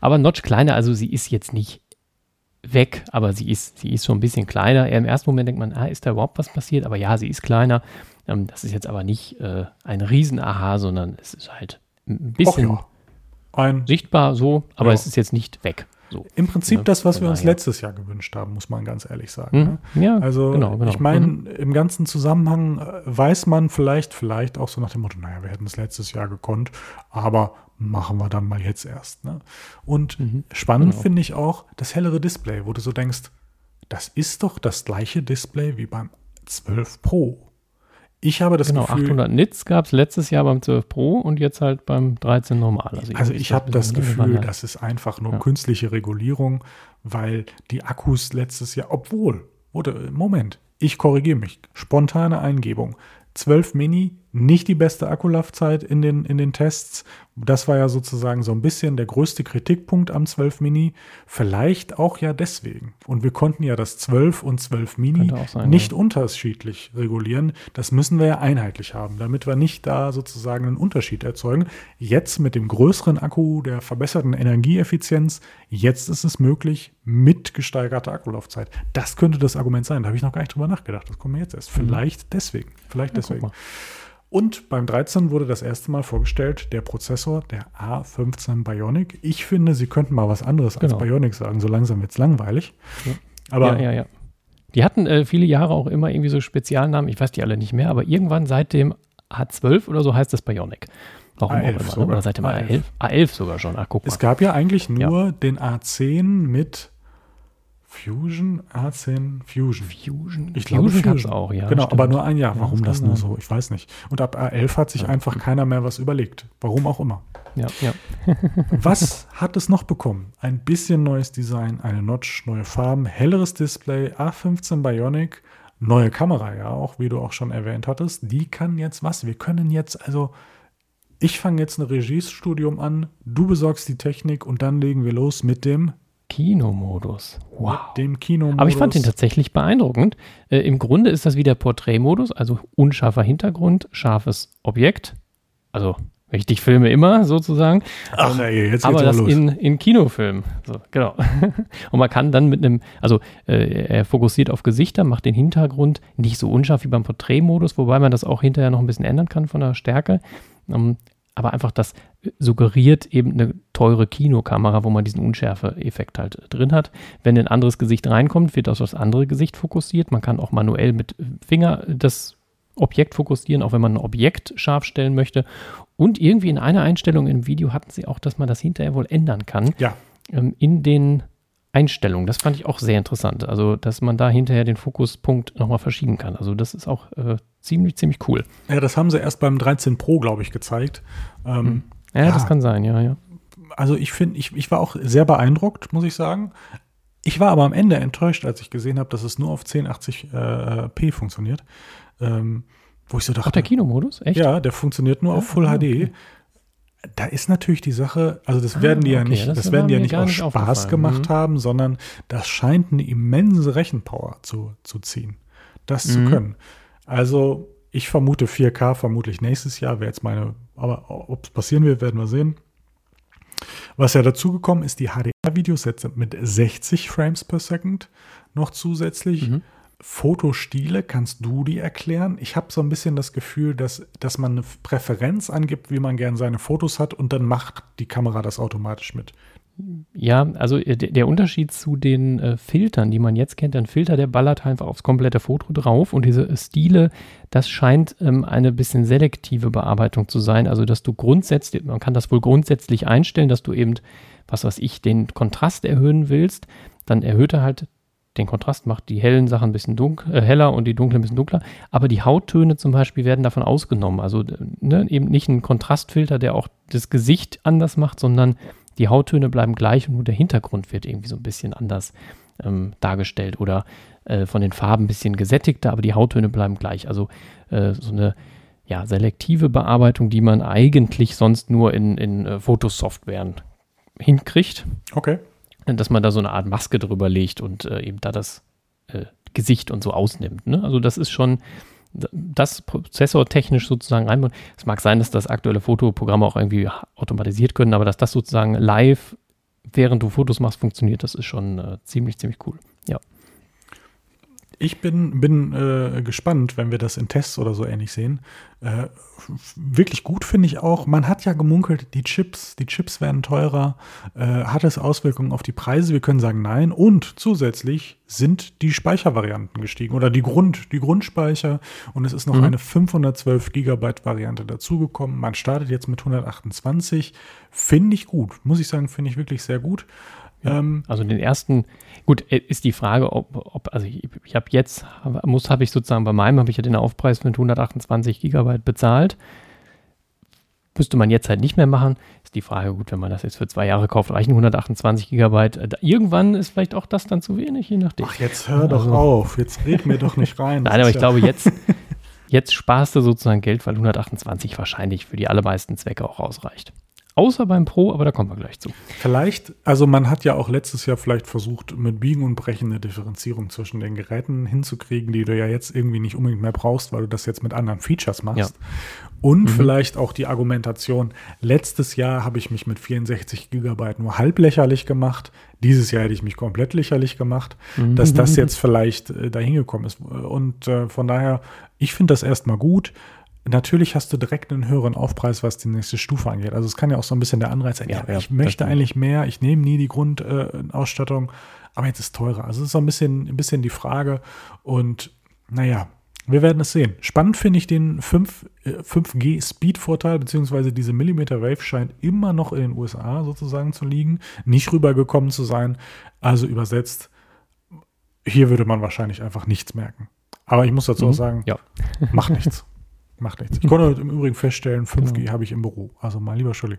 aber Notch kleiner, also sie ist jetzt nicht weg, aber sie ist, sie ist schon ein bisschen kleiner. Im ersten Moment denkt man, ah, ist da überhaupt was passiert? Aber ja, sie ist kleiner. Ähm, das ist jetzt aber nicht äh, ein Riesen-Aha, sondern es ist halt ein bisschen ja. ein, sichtbar so, aber ja. es ist jetzt nicht weg. So. Im Prinzip ja, das, was wir uns letztes Jahr gewünscht haben, muss man ganz ehrlich sagen. Mhm. Ne? Ja, also genau, genau. ich meine, mhm. im ganzen Zusammenhang äh, weiß man vielleicht, vielleicht auch so nach dem Motto, naja, wir hätten es letztes Jahr gekonnt, aber machen wir dann mal jetzt erst. Ne? Und mhm. spannend genau. finde ich auch das hellere Display, wo du so denkst, das ist doch das gleiche Display wie beim 12 Pro. Ich habe das genau, Gefühl. 800 Nits gab es letztes Jahr beim 12 Pro und jetzt halt beim 13 normal. Also, also ich habe das Gefühl, das ist einfach nur ja. künstliche Regulierung, weil die Akkus letztes Jahr, obwohl, oder Moment, ich korrigiere mich, spontane Eingebung. 12 Mini, nicht die beste Akkulaufzeit in den, in den Tests. Das war ja sozusagen so ein bisschen der größte Kritikpunkt am 12 Mini. Vielleicht auch ja deswegen. Und wir konnten ja das 12 und 12 Mini sein, nicht ja. unterschiedlich regulieren. Das müssen wir ja einheitlich haben, damit wir nicht da sozusagen einen Unterschied erzeugen. Jetzt mit dem größeren Akku, der verbesserten Energieeffizienz, jetzt ist es möglich mit gesteigerter Akkulaufzeit. Das könnte das Argument sein. Da habe ich noch gar nicht drüber nachgedacht. Das kommt mir jetzt erst. Mhm. Vielleicht deswegen. Vielleicht ja, deswegen. Und beim 13 wurde das erste Mal vorgestellt der Prozessor, der A15 Bionic. Ich finde, sie könnten mal was anderes genau. als Bionic sagen. So langsam wird es langweilig. Ja. Aber ja, ja, ja. Die hatten äh, viele Jahre auch immer irgendwie so Spezialnamen. Ich weiß die alle nicht mehr, aber irgendwann seit dem A12 oder so heißt das Bionic. Warum A11 auch immer. Sogar. Oder seit dem A11. A11 sogar schon. Ach, guck mal. Es gab ja eigentlich nur ja. den A10 mit Fusion, A10, Fusion. Fusion. Ich glaube, Fusion es auch, ja. Genau, stimmt. aber nur ein Jahr. Warum ja, das, das nur so? Ich weiß nicht. Und ab A11 hat sich ja. einfach keiner mehr was überlegt. Warum auch immer. Ja, ja. [laughs] was hat es noch bekommen? Ein bisschen neues Design, eine Notch, neue Farben, helleres Display, A15 Bionic, neue Kamera, ja, auch wie du auch schon erwähnt hattest. Die kann jetzt was? Wir können jetzt also. Ich fange jetzt ein Regiestudium an, du besorgst die Technik und dann legen wir los mit dem Kinomodus. Wow. Mit dem Kinomodus. Aber ich fand den tatsächlich beeindruckend. Äh, Im Grunde ist das wie der Porträtmodus, also unscharfer Hintergrund, scharfes Objekt. Also ich filme immer sozusagen. Ach ey, jetzt Aber das los. in, in Kinofilmen. So, genau. [laughs] Und man kann dann mit einem, also äh, er fokussiert auf Gesichter, macht den Hintergrund nicht so unscharf wie beim Porträtmodus, wobei man das auch hinterher noch ein bisschen ändern kann von der Stärke. Ähm, aber einfach das suggeriert eben eine teure Kinokamera, wo man diesen Unschärfe-Effekt halt drin hat. Wenn ein anderes Gesicht reinkommt, wird auf das andere Gesicht fokussiert. Man kann auch manuell mit Finger das Objekt fokussieren, auch wenn man ein Objekt scharf stellen möchte. Und irgendwie in einer Einstellung im Video hatten sie auch, dass man das hinterher wohl ändern kann. Ja. Ähm, in den Einstellungen. Das fand ich auch sehr interessant. Also, dass man da hinterher den Fokuspunkt nochmal verschieben kann. Also, das ist auch äh, ziemlich, ziemlich cool. Ja, das haben sie erst beim 13 Pro, glaube ich, gezeigt. Ähm, hm. ja, ja, das kann sein, ja, ja. Also, ich finde, ich, ich war auch sehr beeindruckt, muss ich sagen. Ich war aber am Ende enttäuscht, als ich gesehen habe, dass es nur auf 1080p äh, funktioniert. Ähm, wo ich so dachte. Ach, der Kinomodus? Echt? Ja, der funktioniert nur ja, auf Full okay. HD. Da ist natürlich die Sache, also das ah, werden die ja okay, nicht, das, das werden die ja nicht aus Spaß gemacht mhm. haben, sondern das scheint eine immense Rechenpower zu, zu ziehen, das mhm. zu können. Also ich vermute 4K vermutlich nächstes Jahr, wäre jetzt meine, aber ob es passieren wird, werden wir sehen. Was ja dazugekommen ist, die HDR-Videos jetzt mit 60 Frames per Second noch zusätzlich. Mhm. Fotostile, kannst du die erklären? Ich habe so ein bisschen das Gefühl, dass, dass man eine Präferenz angibt, wie man gerne seine Fotos hat und dann macht die Kamera das automatisch mit. Ja, also äh, der Unterschied zu den äh, Filtern, die man jetzt kennt, ein Filter, der ballert einfach aufs komplette Foto drauf und diese Stile, das scheint ähm, eine bisschen selektive Bearbeitung zu sein. Also, dass du grundsätzlich, man kann das wohl grundsätzlich einstellen, dass du eben, was weiß ich, den Kontrast erhöhen willst, dann erhöht er halt den Kontrast, macht die hellen Sachen ein bisschen dunkel, äh, heller und die dunklen ein bisschen dunkler. Aber die Hauttöne zum Beispiel werden davon ausgenommen. Also ne, eben nicht ein Kontrastfilter, der auch das Gesicht anders macht, sondern die Hauttöne bleiben gleich und nur der Hintergrund wird irgendwie so ein bisschen anders ähm, dargestellt oder äh, von den Farben ein bisschen gesättigter, aber die Hauttöne bleiben gleich. Also äh, so eine ja, selektive Bearbeitung, die man eigentlich sonst nur in, in äh, Fotosoftwaren hinkriegt. Okay dass man da so eine Art Maske drüber legt und äh, eben da das äh, Gesicht und so ausnimmt. Ne? Also das ist schon das prozessortechnisch sozusagen rein. Es mag sein, dass das aktuelle Fotoprogramme auch irgendwie automatisiert können, aber dass das sozusagen live, während du Fotos machst, funktioniert, das ist schon äh, ziemlich, ziemlich cool. Ja. Ich bin, bin äh, gespannt, wenn wir das in Tests oder so ähnlich sehen. Äh, wirklich gut finde ich auch, man hat ja gemunkelt, die Chips, die Chips werden teurer. Äh, hat es Auswirkungen auf die Preise? Wir können sagen nein. Und zusätzlich sind die Speichervarianten gestiegen oder die, Grund, die Grundspeicher. Und es ist noch mhm. eine 512 Gigabyte Variante dazugekommen. Man startet jetzt mit 128. Finde ich gut. Muss ich sagen, finde ich wirklich sehr gut. Ähm, also den ersten, gut, äh, ist die Frage, ob, ob also ich, ich habe jetzt, muss, habe ich sozusagen bei meinem, habe ich ja den Aufpreis mit 128 Gigabyte bezahlt. Müsste man jetzt halt nicht mehr machen. Ist die Frage, gut, wenn man das jetzt für zwei Jahre kauft, reichen 128 Gigabyte. Äh, irgendwann ist vielleicht auch das dann zu wenig, je nachdem. Ach, jetzt hör doch also, auf. Jetzt red mir doch nicht rein. Nein, aber ich ja glaube, [laughs] jetzt, jetzt sparst du sozusagen Geld, weil 128 wahrscheinlich für die allermeisten Zwecke auch ausreicht. Außer beim Pro, aber da kommen wir gleich zu. Vielleicht, also man hat ja auch letztes Jahr vielleicht versucht, mit Biegen und Brechen eine Differenzierung zwischen den Geräten hinzukriegen, die du ja jetzt irgendwie nicht unbedingt mehr brauchst, weil du das jetzt mit anderen Features machst. Ja. Und mhm. vielleicht auch die Argumentation, letztes Jahr habe ich mich mit 64 Gigabyte nur halb lächerlich gemacht, dieses Jahr hätte ich mich komplett lächerlich gemacht, mhm. dass das [laughs] jetzt vielleicht äh, dahin gekommen ist. Und äh, von daher, ich finde das erstmal gut. Natürlich hast du direkt einen höheren Aufpreis, was die nächste Stufe angeht. Also es kann ja auch so ein bisschen der Anreiz sein, ja, ja ich möchte eigentlich mehr, ich nehme nie die Grundausstattung, äh, aber jetzt ist teurer. Also es ist so ein bisschen, ein bisschen die Frage und naja, wir werden es sehen. Spannend finde ich den 5, äh, 5G-Speed-Vorteil, beziehungsweise diese Millimeter Wave scheint immer noch in den USA sozusagen zu liegen, nicht rübergekommen zu sein. Also übersetzt, hier würde man wahrscheinlich einfach nichts merken. Aber ich muss dazu mhm. auch sagen, ja. macht nichts. [laughs] Macht nichts. Ich konnte im Übrigen feststellen, 5G genau. habe ich im Büro. Also mal lieber Scholli.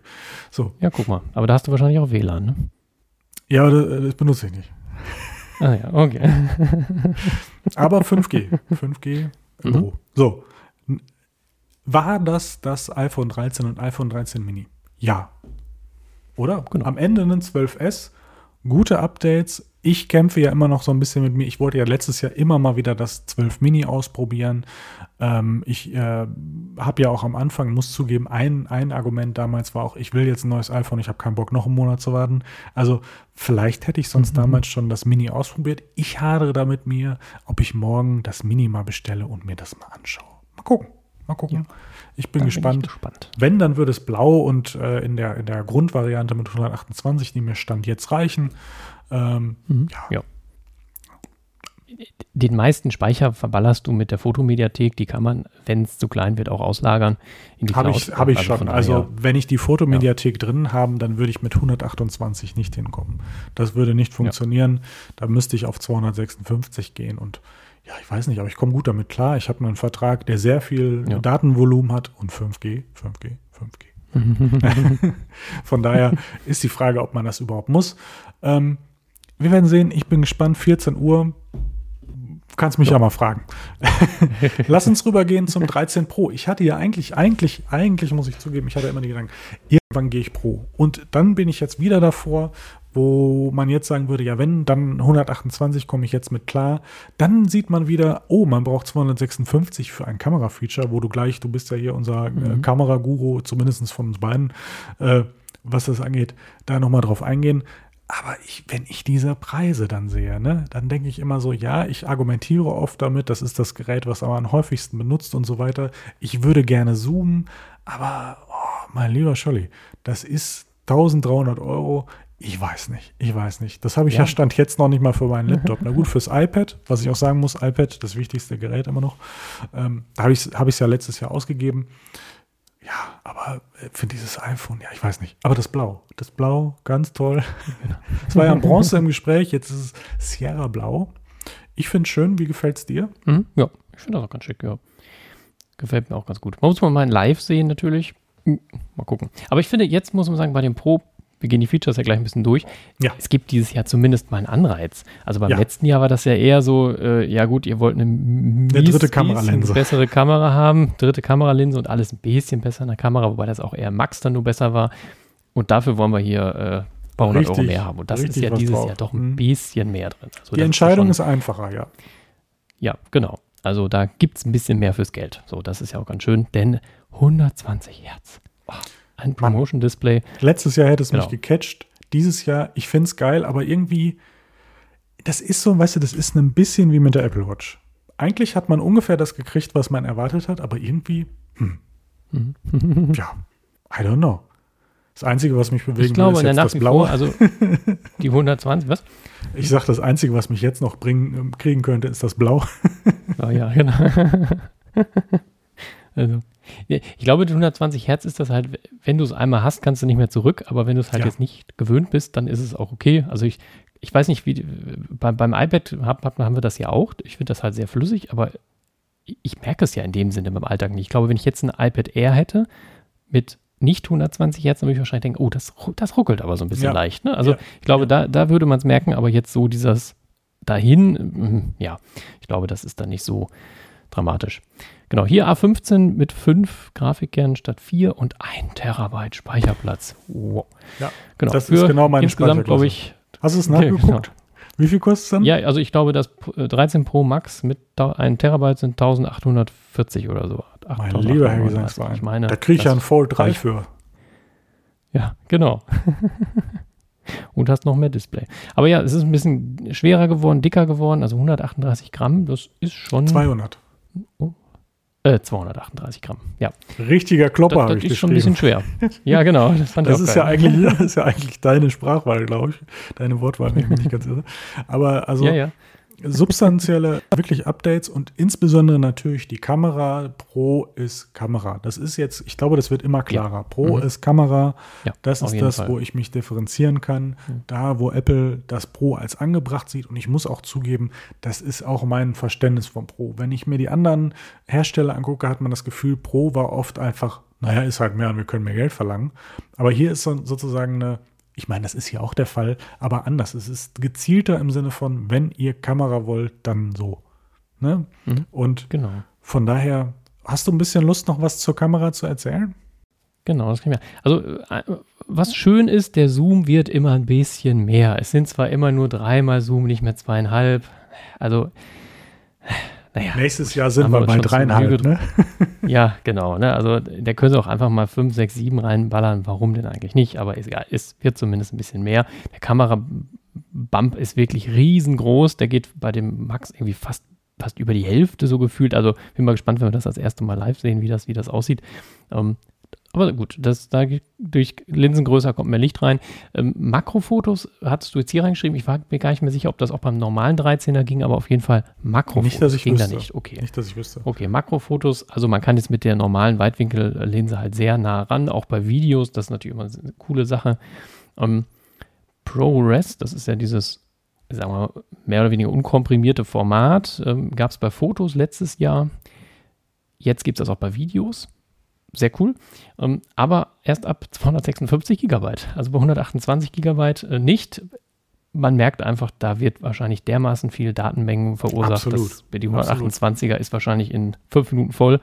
So. Ja, guck mal. Aber da hast du wahrscheinlich auch WLAN, ne? Ja, das, das benutze ich nicht. Ah ja, okay. [laughs] Aber 5G. 5G im mhm. Büro. So. War das das iPhone 13 und iPhone 13 Mini? Ja. Oder? Genau. Am Ende ein 12S gute Updates. Ich kämpfe ja immer noch so ein bisschen mit mir. Ich wollte ja letztes Jahr immer mal wieder das 12 Mini ausprobieren. Ähm, ich äh, habe ja auch am Anfang, muss zugeben, ein, ein Argument damals war auch, ich will jetzt ein neues iPhone, ich habe keinen Bock, noch einen Monat zu warten. Also vielleicht hätte ich sonst mhm. damals schon das Mini ausprobiert. Ich hadere da mit mir, ob ich morgen das Mini mal bestelle und mir das mal anschaue. Mal gucken. Mal gucken. Ja, ich bin gespannt. Bin ich gespannt. Wenn, dann würde es blau und äh, in, der, in der Grundvariante mit 128, die mir Stand jetzt reichen. Ähm, mhm. ja. ja den meisten Speicher verballerst du mit der Fotomediathek. Die kann man, wenn es zu klein wird, auch auslagern in die Habe ich, hab ich also schon. Also wenn ich die Fotomediathek ja. drin habe, dann würde ich mit 128 nicht hinkommen. Das würde nicht funktionieren. Ja. Da müsste ich auf 256 gehen und ja, ich weiß nicht, aber ich komme gut damit klar. Ich habe einen Vertrag, der sehr viel ja. Datenvolumen hat und 5G, 5G, 5G. Von daher ist die Frage, ob man das überhaupt muss. Ähm, wir werden sehen. Ich bin gespannt. 14 Uhr kannst mich ja, ja mal fragen. [laughs] Lass uns rübergehen zum 13 Pro. Ich hatte ja eigentlich, eigentlich, eigentlich muss ich zugeben, ich hatte immer die Gedanken, irgendwann gehe ich Pro. Und dann bin ich jetzt wieder davor, wo man jetzt sagen würde, ja, wenn, dann 128 komme ich jetzt mit klar. Dann sieht man wieder, oh, man braucht 256 für ein Kamerafeature, wo du gleich, du bist ja hier unser äh, mhm. äh, Kameraguru, zumindest von uns beiden, äh, was das angeht, da nochmal drauf eingehen. Aber ich, wenn ich diese Preise dann sehe, ne, dann denke ich immer so, ja, ich argumentiere oft damit, das ist das Gerät, was man am häufigsten benutzt und so weiter. Ich würde gerne zoomen, aber, oh, mein lieber Scholli, das ist 1300 Euro. Ich weiß nicht, ich weiß nicht. Das habe ich ja. ja. Stand jetzt noch nicht mal für meinen [laughs] Laptop. Na gut, fürs iPad, was ich auch sagen muss, iPad, das wichtigste Gerät immer noch. Ähm, da habe ich es hab ja letztes Jahr ausgegeben. Ja, aber äh, für dieses iPhone, ja, ich weiß nicht. Aber das Blau, das Blau, ganz toll. Es war ja [laughs] ein Bronze im Gespräch, jetzt ist es Sierra Blau. Ich finde es schön, wie gefällt es dir? Mhm, ja, ich finde das auch ganz schick, ja. Gefällt mir auch ganz gut. Man muss mal in live sehen natürlich. Mal gucken. Aber ich finde, jetzt muss man sagen, bei dem Pro wir gehen die Features ja gleich ein bisschen durch. Ja. Es gibt dieses Jahr zumindest mal einen Anreiz. Also beim ja. letzten Jahr war das ja eher so, äh, ja gut, ihr wollt eine, mies, eine dritte Kameralinse. bessere Kamera haben, dritte Kameralinse und alles ein bisschen besser in der Kamera, wobei das auch eher Max dann nur besser war. Und dafür wollen wir hier äh, ein paar hundert Euro mehr haben. Und das ist ja dieses drauf. Jahr doch ein mhm. bisschen mehr drin. Also die Entscheidung ist, schon, ist einfacher, ja. Ja, genau. Also da gibt es ein bisschen mehr fürs Geld. So, das ist ja auch ganz schön, denn 120 Hertz. Oh. Ein Promotion-Display. Letztes Jahr hätte es genau. mich gecatcht. Dieses Jahr, ich finde es geil, aber irgendwie, das ist so, weißt du, das ist ein bisschen wie mit der Apple Watch. Eigentlich hat man ungefähr das gekriegt, was man erwartet hat, aber irgendwie, hm. ja, I don't know. Das Einzige, was mich bewegen ich glaube, will, ist jetzt das Blaue. Vor, also [laughs] die 120, was? Ich sage, das Einzige, was mich jetzt noch bringen, kriegen könnte, ist das Blau. oh ja, genau. [laughs] also, ich glaube, die 120 Hertz ist das halt, wenn du es einmal hast, kannst du nicht mehr zurück, aber wenn du es halt ja. jetzt nicht gewöhnt bist, dann ist es auch okay. Also ich, ich weiß nicht, wie bei, beim iPad hab, haben wir das ja auch. Ich finde das halt sehr flüssig, aber ich merke es ja in dem Sinne beim Alltag nicht. Ich glaube, wenn ich jetzt ein iPad Air hätte mit nicht 120 Hertz, dann würde ich wahrscheinlich denken, oh, das, das ruckelt aber so ein bisschen ja. leicht. Ne? Also ja. ich glaube, da, da würde man es merken, aber jetzt so dieses dahin, mm, ja, ich glaube, das ist dann nicht so dramatisch. Genau, hier A15 mit 5 Grafikkernen statt 4 und 1 Terabyte Speicherplatz. Wow. Ja, genau. das ist genau meine Insgesamt glaube ich. Hast du es nachgeguckt? [laughs] Okay, genau. Wie viel kostet es dann? Ja, also ich glaube, das 13 Pro Max mit 1 Terabyte sind 1840 oder so. Mein lieber Herr. Ich meine, da kriege ich ja ein Fold 3 für. Ja, genau. [laughs] und hast noch mehr Display. Aber ja, es ist ein bisschen schwerer geworden, dicker geworden, also 138 Gramm, das ist schon. 200. Oh, äh, 238 Gramm, ja. Richtiger Klopper habe ich Das ist schon ein bisschen schwer. Ja, genau. [laughs] Das, das ist, ja eigentlich, das ist ja eigentlich deine Sprachwahl, glaube ich. Deine Wortwahl, wenn ich mich nicht ganz irre. Aber also, ja, ja substanzielle wirklich Updates und insbesondere natürlich die Kamera. Pro ist Kamera. Das ist jetzt, ich glaube, das wird immer klarer. Ja. Pro mhm. ist Kamera. Ja, das ist das, Fall. wo ich mich differenzieren kann. Mhm. Da, wo Apple das Pro als angebracht sieht. Und ich muss auch zugeben, das ist auch mein Verständnis vom Pro. Wenn ich mir die anderen Hersteller angucke, hat man das Gefühl, Pro war oft einfach, naja, ist halt mehr und wir können mehr Geld verlangen. Aber hier ist so, sozusagen eine ich meine, das ist hier auch der Fall, aber anders. Es ist gezielter im Sinne von, wenn ihr Kamera wollt, dann so. Ne? Mhm. Und genau. von daher, hast du ein bisschen Lust, noch was zur Kamera zu erzählen? Genau, das kann ich mir. Also, äh, was schön ist, der Zoom wird immer ein bisschen mehr. Es sind zwar immer nur dreimal Zoom, nicht mehr zweieinhalb. Also, naja. Nächstes Jahr sind wir bei dreieinhalb, ne? ja, genau. Ne? Also, der könnte auch einfach mal fünf, sechs, sieben reinballern. Warum denn eigentlich nicht? Aber ist egal. Es wird zumindest ein bisschen mehr. Der Kamerabump ist wirklich riesengroß. Der geht bei dem Max irgendwie fast fast über die Hälfte so gefühlt. Also bin mal gespannt, wenn wir das das erste Mal live sehen, wie das, wie das aussieht. Ähm, aber gut, das, da durch Linsengröße kommt mehr Licht rein. Ähm, Makrofotos hattest du jetzt hier reingeschrieben. Ich war mir gar nicht mehr sicher, ob das auch beim normalen 13er ging, aber auf jeden Fall Makrofotos nicht, dass ich ging wüsste. da nicht. Okay. Nicht, dass ich wüsste. Okay, Makrofotos. Also man kann jetzt mit der normalen Weitwinkellinse halt sehr nah ran, auch bei Videos. Das ist natürlich immer eine coole Sache. Ähm, ProRes, das ist ja dieses, sagen wir mal, mehr oder weniger unkomprimierte Format. Ähm, Gab es bei Fotos letztes Jahr. Jetzt gibt es das auch bei Videos sehr cool. Ähm, aber erst ab 256 Gigabyte. Also bei 128 Gigabyte äh, nicht. Man merkt einfach, da wird wahrscheinlich dermaßen viel Datenmengen verursacht. Absolut. Dass die 128er ist wahrscheinlich in fünf Minuten voll.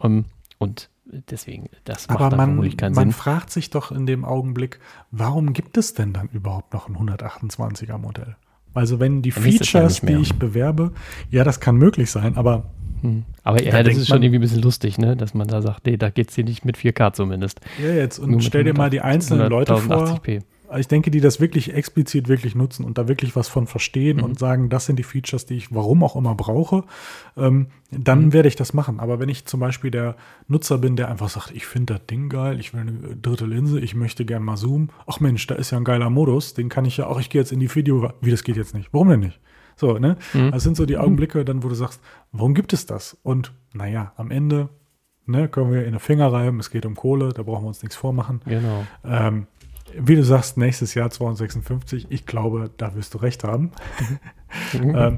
Ähm, und deswegen, das macht Aber man, vermutlich keinen man Sinn. Man fragt sich doch in dem Augenblick, warum gibt es denn dann überhaupt noch ein 128er Modell? Also wenn die Features, die ich bewerbe, ja, das kann möglich sein, aber hm. Aber ja, das ist schon irgendwie ein bisschen lustig, ne? dass man da sagt, nee, da geht es hier nicht mit 4K zumindest. Ja, jetzt und stell dir mal die einzelnen Leute vor. Ich denke, die das wirklich explizit wirklich nutzen und da wirklich was von verstehen mhm. und sagen, das sind die Features, die ich warum auch immer brauche, ähm, dann mhm. werde ich das machen. Aber wenn ich zum Beispiel der Nutzer bin, der einfach sagt, ich finde das Ding geil, ich will eine dritte Linse, ich möchte gerne mal zoomen. Ach Mensch, da ist ja ein geiler Modus, den kann ich ja auch, ich gehe jetzt in die Video, wie das geht jetzt nicht. Warum denn nicht? So, ne? Mhm. Das sind so die Augenblicke, dann, wo du sagst, warum gibt es das? Und naja, am Ende ne, können wir in den Finger reiben, es geht um Kohle, da brauchen wir uns nichts vormachen. Genau. Ähm, wie du sagst, nächstes Jahr 256, ich glaube, da wirst du recht haben. Mhm. [laughs] [laughs] ähm,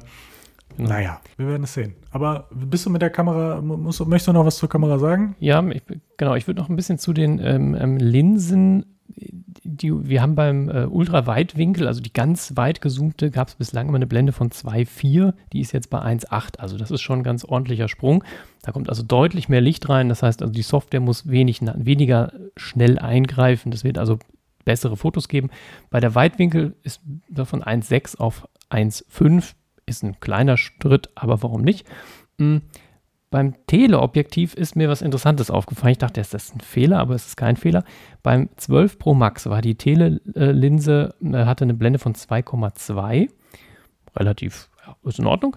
Genau. Naja, wir werden es sehen. Aber bist du mit der Kamera, musst, möchtest du noch was zur Kamera sagen? Ja, ich, genau. Ich würde noch ein bisschen zu den ähm, ähm Linsen die, wir haben beim äh, Ultraweitwinkel, also die ganz weit gezoomte, gab es bislang immer eine Blende von 2,4. Die ist jetzt bei 1,8. Also das ist schon ein ganz ordentlicher Sprung. Da kommt also deutlich mehr Licht rein. Das heißt, also die Software muss wenig, weniger schnell eingreifen. Das wird also bessere Fotos geben. Bei der Weitwinkel ist von 1,6 auf 1,5. Ist ein kleiner Schritt, aber warum nicht? Mhm. Beim Teleobjektiv ist mir was Interessantes aufgefallen. Ich dachte, das ist ein Fehler, aber es ist kein Fehler. Beim 12 Pro Max war die Telelinse, äh, hatte eine Blende von 2,2. Relativ, ja, ist in Ordnung.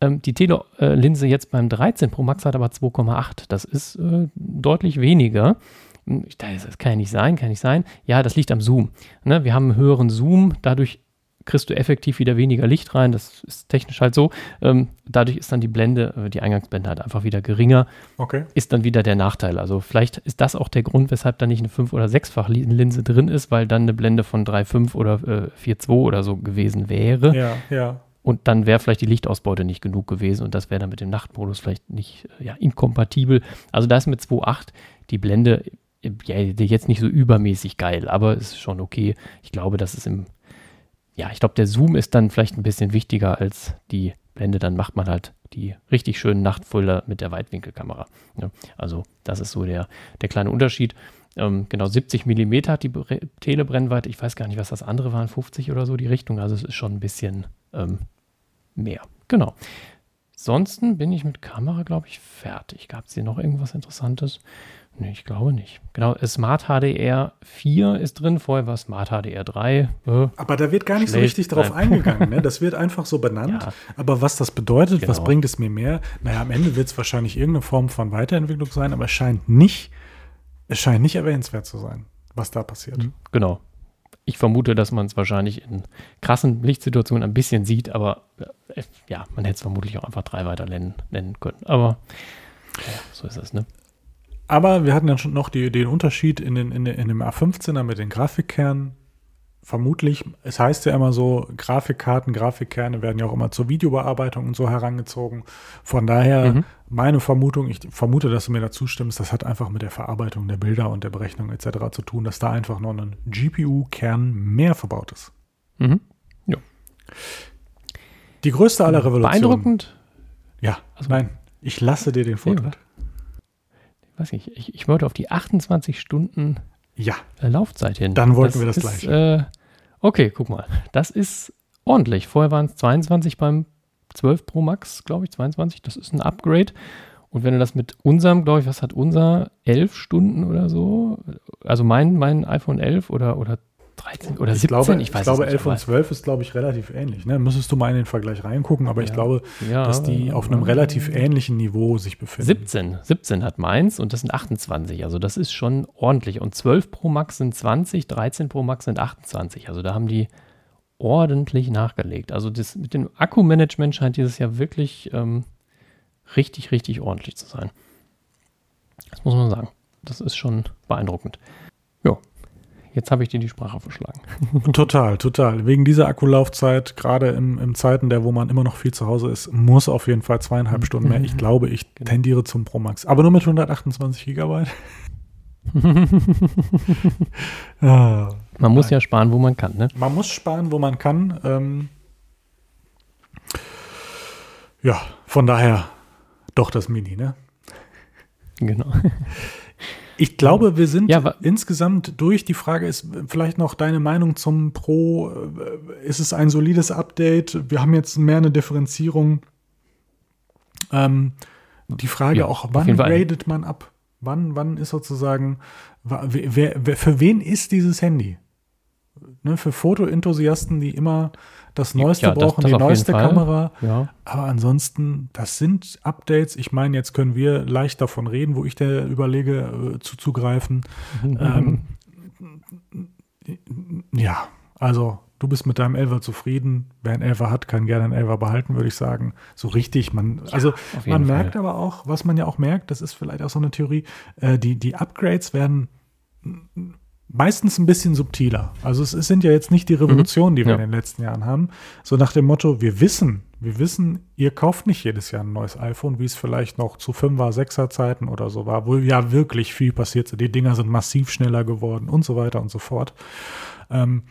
Ähm, die Telelinse jetzt beim 13 Pro Max hat aber 2,8. Das ist äh, deutlich weniger. Hm, das kann ja nicht sein, kann nicht sein. Ja, das liegt am Zoom. Ne? Wir haben einen höheren Zoom, dadurch kriegst du effektiv wieder weniger Licht rein. Das ist technisch halt so. Ähm, dadurch ist dann die Blende, äh, die Eingangsblende halt einfach wieder geringer. Okay. Ist dann wieder der Nachteil. Also vielleicht ist das auch der Grund, weshalb da nicht eine 5- oder 6-fach Linse drin ist, weil dann eine Blende von 3,5 oder äh, 4,2 oder so gewesen wäre. Ja, ja. Und dann wäre vielleicht die Lichtausbeute nicht genug gewesen und das wäre dann mit dem Nachtmodus vielleicht nicht ja, inkompatibel. Also da ist mit 2,8 die Blende ja, jetzt nicht so übermäßig geil, aber es ist schon okay. Ich glaube, das ist im ja, ich glaube, der Zoom ist dann vielleicht ein bisschen wichtiger als die Blende. Dann macht man halt die richtig schönen Nachtfuller mit der Weitwinkelkamera. Ja, also das ist so der, der kleine Unterschied. Ähm, genau, 70 mm hat die Telebrennweite. Ich weiß gar nicht, was das andere waren, 50 oder so die Richtung. Also es ist schon ein bisschen ähm, mehr. Genau. Ansonsten bin ich mit Kamera, glaube ich, fertig. Gab es hier noch irgendwas Interessantes? Nee, ich glaube nicht. Genau, Smart HDR 4 ist drin, vorher war Smart HDR 3. Äh, aber da wird gar nicht schlecht. so richtig drauf Nein. eingegangen. Ne? [laughs] Das wird einfach so benannt. Ja. Aber was das bedeutet, genau. was bringt es mir mehr? Naja, am Ende wird es wahrscheinlich irgendeine Form von Weiterentwicklung sein, aber es scheint nicht, es scheint nicht erwähnenswert zu sein, was da passiert. Mhm. Genau. Ich vermute, dass man es wahrscheinlich in krassen Lichtsituationen ein bisschen sieht, aber äh, ja, man hätte es vermutlich auch einfach drei weiter nennen, nennen können. Aber ja, so ist es, ne? Aber wir hatten dann schon noch die, den Unterschied in, den, in, in dem A15er mit den Grafikkernen. Vermutlich, es heißt ja immer so, Grafikkarten, Grafikkerne werden ja auch immer zur Videobearbeitung und so herangezogen. Von daher, mhm. meine Vermutung, ich vermute, dass du mir dazu stimmst, das hat einfach mit der Verarbeitung der Bilder und der Berechnung etc. zu tun, dass da einfach noch ein GPU-Kern mehr verbaut ist. Mhm. Ja. Die größte aller Revolutionen. Beeindruckend. Ja, also, nein, ich lasse dir den Vortritt weiß ich, ich, ich wollte auf die 28 Stunden ja. Äh, Laufzeit hin. Dann wollten das wir das ist, gleich. Äh, okay, guck mal. Das ist ordentlich. Vorher waren es 22 beim 12 Pro Max, glaube ich, 22. Das ist ein Upgrade. Und wenn du das mit unserem, glaube ich, was hat unser? 11 Stunden oder so? Also mein, mein iPhone 11 oder, oder 13 oder ich 17, glaube, ich weiß Ich glaube, nicht, 11 und 12 ist, glaube ich, relativ ähnlich. Ne? Müsstest du mal in den Vergleich reingucken, aber ja. ich glaube, ja, dass die auf einem relativ ähnlichen Niveau sich befinden. 17, 17 hat meins und das sind 28. Also das ist schon ordentlich. Und 12 Pro Max sind 20, 13 Pro Max sind 28. Also da haben die ordentlich nachgelegt. Also das mit dem Akkumanagement scheint dieses Jahr wirklich ähm, richtig, richtig ordentlich zu sein. Das muss man sagen. Das ist schon beeindruckend. Jetzt habe ich dir die Sprache verschlagen. [laughs] total, total. Wegen dieser Akkulaufzeit, gerade im, im Zeiten, der wo man immer noch viel zu Hause ist, muss auf jeden Fall zweieinhalb Stunden mehr. Ich [laughs] glaube, ich genau. tendiere zum Pro Max. Aber nur mit 128 Gigabyte. [laughs] ah, man muss ja sparen, wo man kann, ne? Man muss sparen, wo man kann. Ähm, ja, von daher doch das Mini, ne? Genau. Ich glaube, wir sind ja, insgesamt durch. Die Frage ist vielleicht noch deine Meinung zum Pro. Ist es ein solides Update? Wir haben jetzt mehr eine Differenzierung. Ähm, die Frage ja, auch, wann gradet man ab? Wann, wann ist sozusagen, wer, wer, für wen ist dieses Handy? Ne, für Fotoenthusiasten, die immer das Neueste ja, brauchen, das, das die neueste Kamera. Ja. Aber ansonsten, das sind Updates. Ich meine, jetzt können wir leicht davon reden, wo ich der überlege, äh, zuzugreifen. [laughs] ähm, ja, also du bist mit deinem Elfer zufrieden. Wer einen Elfer hat, kann gerne einen Elfer behalten, würde ich sagen. So richtig, man, ja, also man merkt aber auch, was man ja auch merkt, das ist vielleicht auch so eine Theorie, äh, die, die Upgrades werden meistens ein bisschen subtiler. Also es, sind ja jetzt nicht die Revolutionen, die wir ja. in den letzten Jahren haben, so nach dem Motto, wir wissen, wir wissen, ihr kauft nicht jedes Jahr ein neues iPhone, wie es vielleicht noch zu 5er, 6er Zeiten oder so war, wo ja wirklich viel passiert ist. Die Dinger sind massiv schneller geworden und so weiter und so fort. Ähm,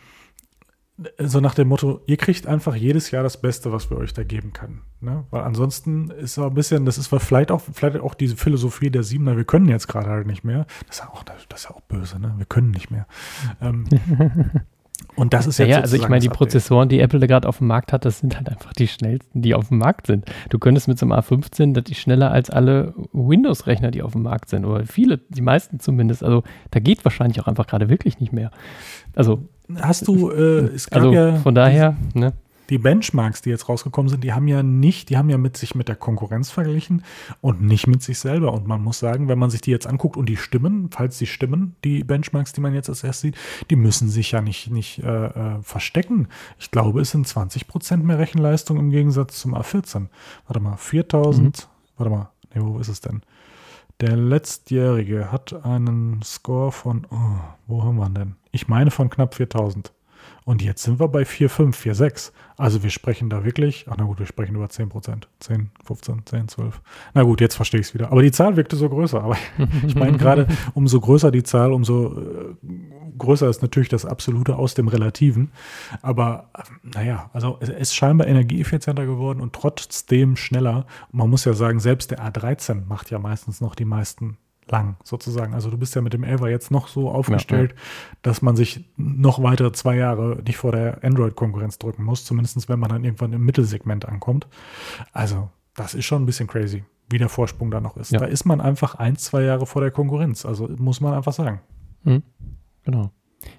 so nach dem Motto, ihr kriegt einfach jedes Jahr das Beste, was wir euch da geben können. Ne? Weil ansonsten ist so ein bisschen, das ist vielleicht auch, vielleicht auch diese Philosophie der Siebener, wir können jetzt gerade halt nicht mehr. Das ist auch, das ist auch böse, ne? Wir können nicht mehr. Ähm, [laughs] und das ist jetzt ja, also ich meine, die Prozessoren, die Apple gerade auf dem Markt hat, das sind halt einfach die schnellsten, die auf dem Markt sind. Du könntest mit so einem A15, das ist schneller als alle Windows-Rechner, die auf dem Markt sind. Oder viele, die meisten zumindest. Also da geht wahrscheinlich auch einfach gerade wirklich nicht mehr. Also hast du, äh, es gab also ja von daher, ne? Die Benchmarks, die jetzt rausgekommen sind, die haben ja nicht, die haben ja mit sich mit der Konkurrenz verglichen und nicht mit sich selber. Und man muss sagen, wenn man sich die jetzt anguckt und die stimmen, falls sie stimmen, die Benchmarks, die man jetzt als erstes sieht, die müssen sich ja nicht, nicht äh, äh verstecken. Ich glaube, es sind 20 Prozent mehr Rechenleistung im Gegensatz zum A14. Warte mal, 4000, mhm. warte mal, nee, wo ist es denn? Der letztjährige hat einen Score von, oh, wo haben wir denn? Ich meine von knapp 4000. Und jetzt sind wir bei 4,5, 4,6. Also wir sprechen da wirklich, ach na gut, wir sprechen über 10 Prozent. 10, 15, 10, 12. Na gut, jetzt verstehe ich es wieder. Aber die Zahl wirkte so größer. Aber [laughs] ich meine gerade, umso größer die Zahl, umso äh, größer ist natürlich das Absolute aus dem Relativen. Aber äh, naja, also es ist scheinbar energieeffizienter geworden und trotzdem schneller. Man muss ja sagen, selbst der A13 macht ja meistens noch die meisten lang sozusagen. Also du bist ja mit dem Elva jetzt noch so aufgestellt, ja, ja. dass man sich noch weitere zwei Jahre nicht vor der Android-Konkurrenz drücken muss, zumindest wenn man dann irgendwann im Mittelsegment ankommt. Also das ist schon ein bisschen crazy, wie der Vorsprung da noch ist. Ja. Da ist man einfach ein, zwei Jahre vor der Konkurrenz. Also muss man einfach sagen. Mhm. Genau.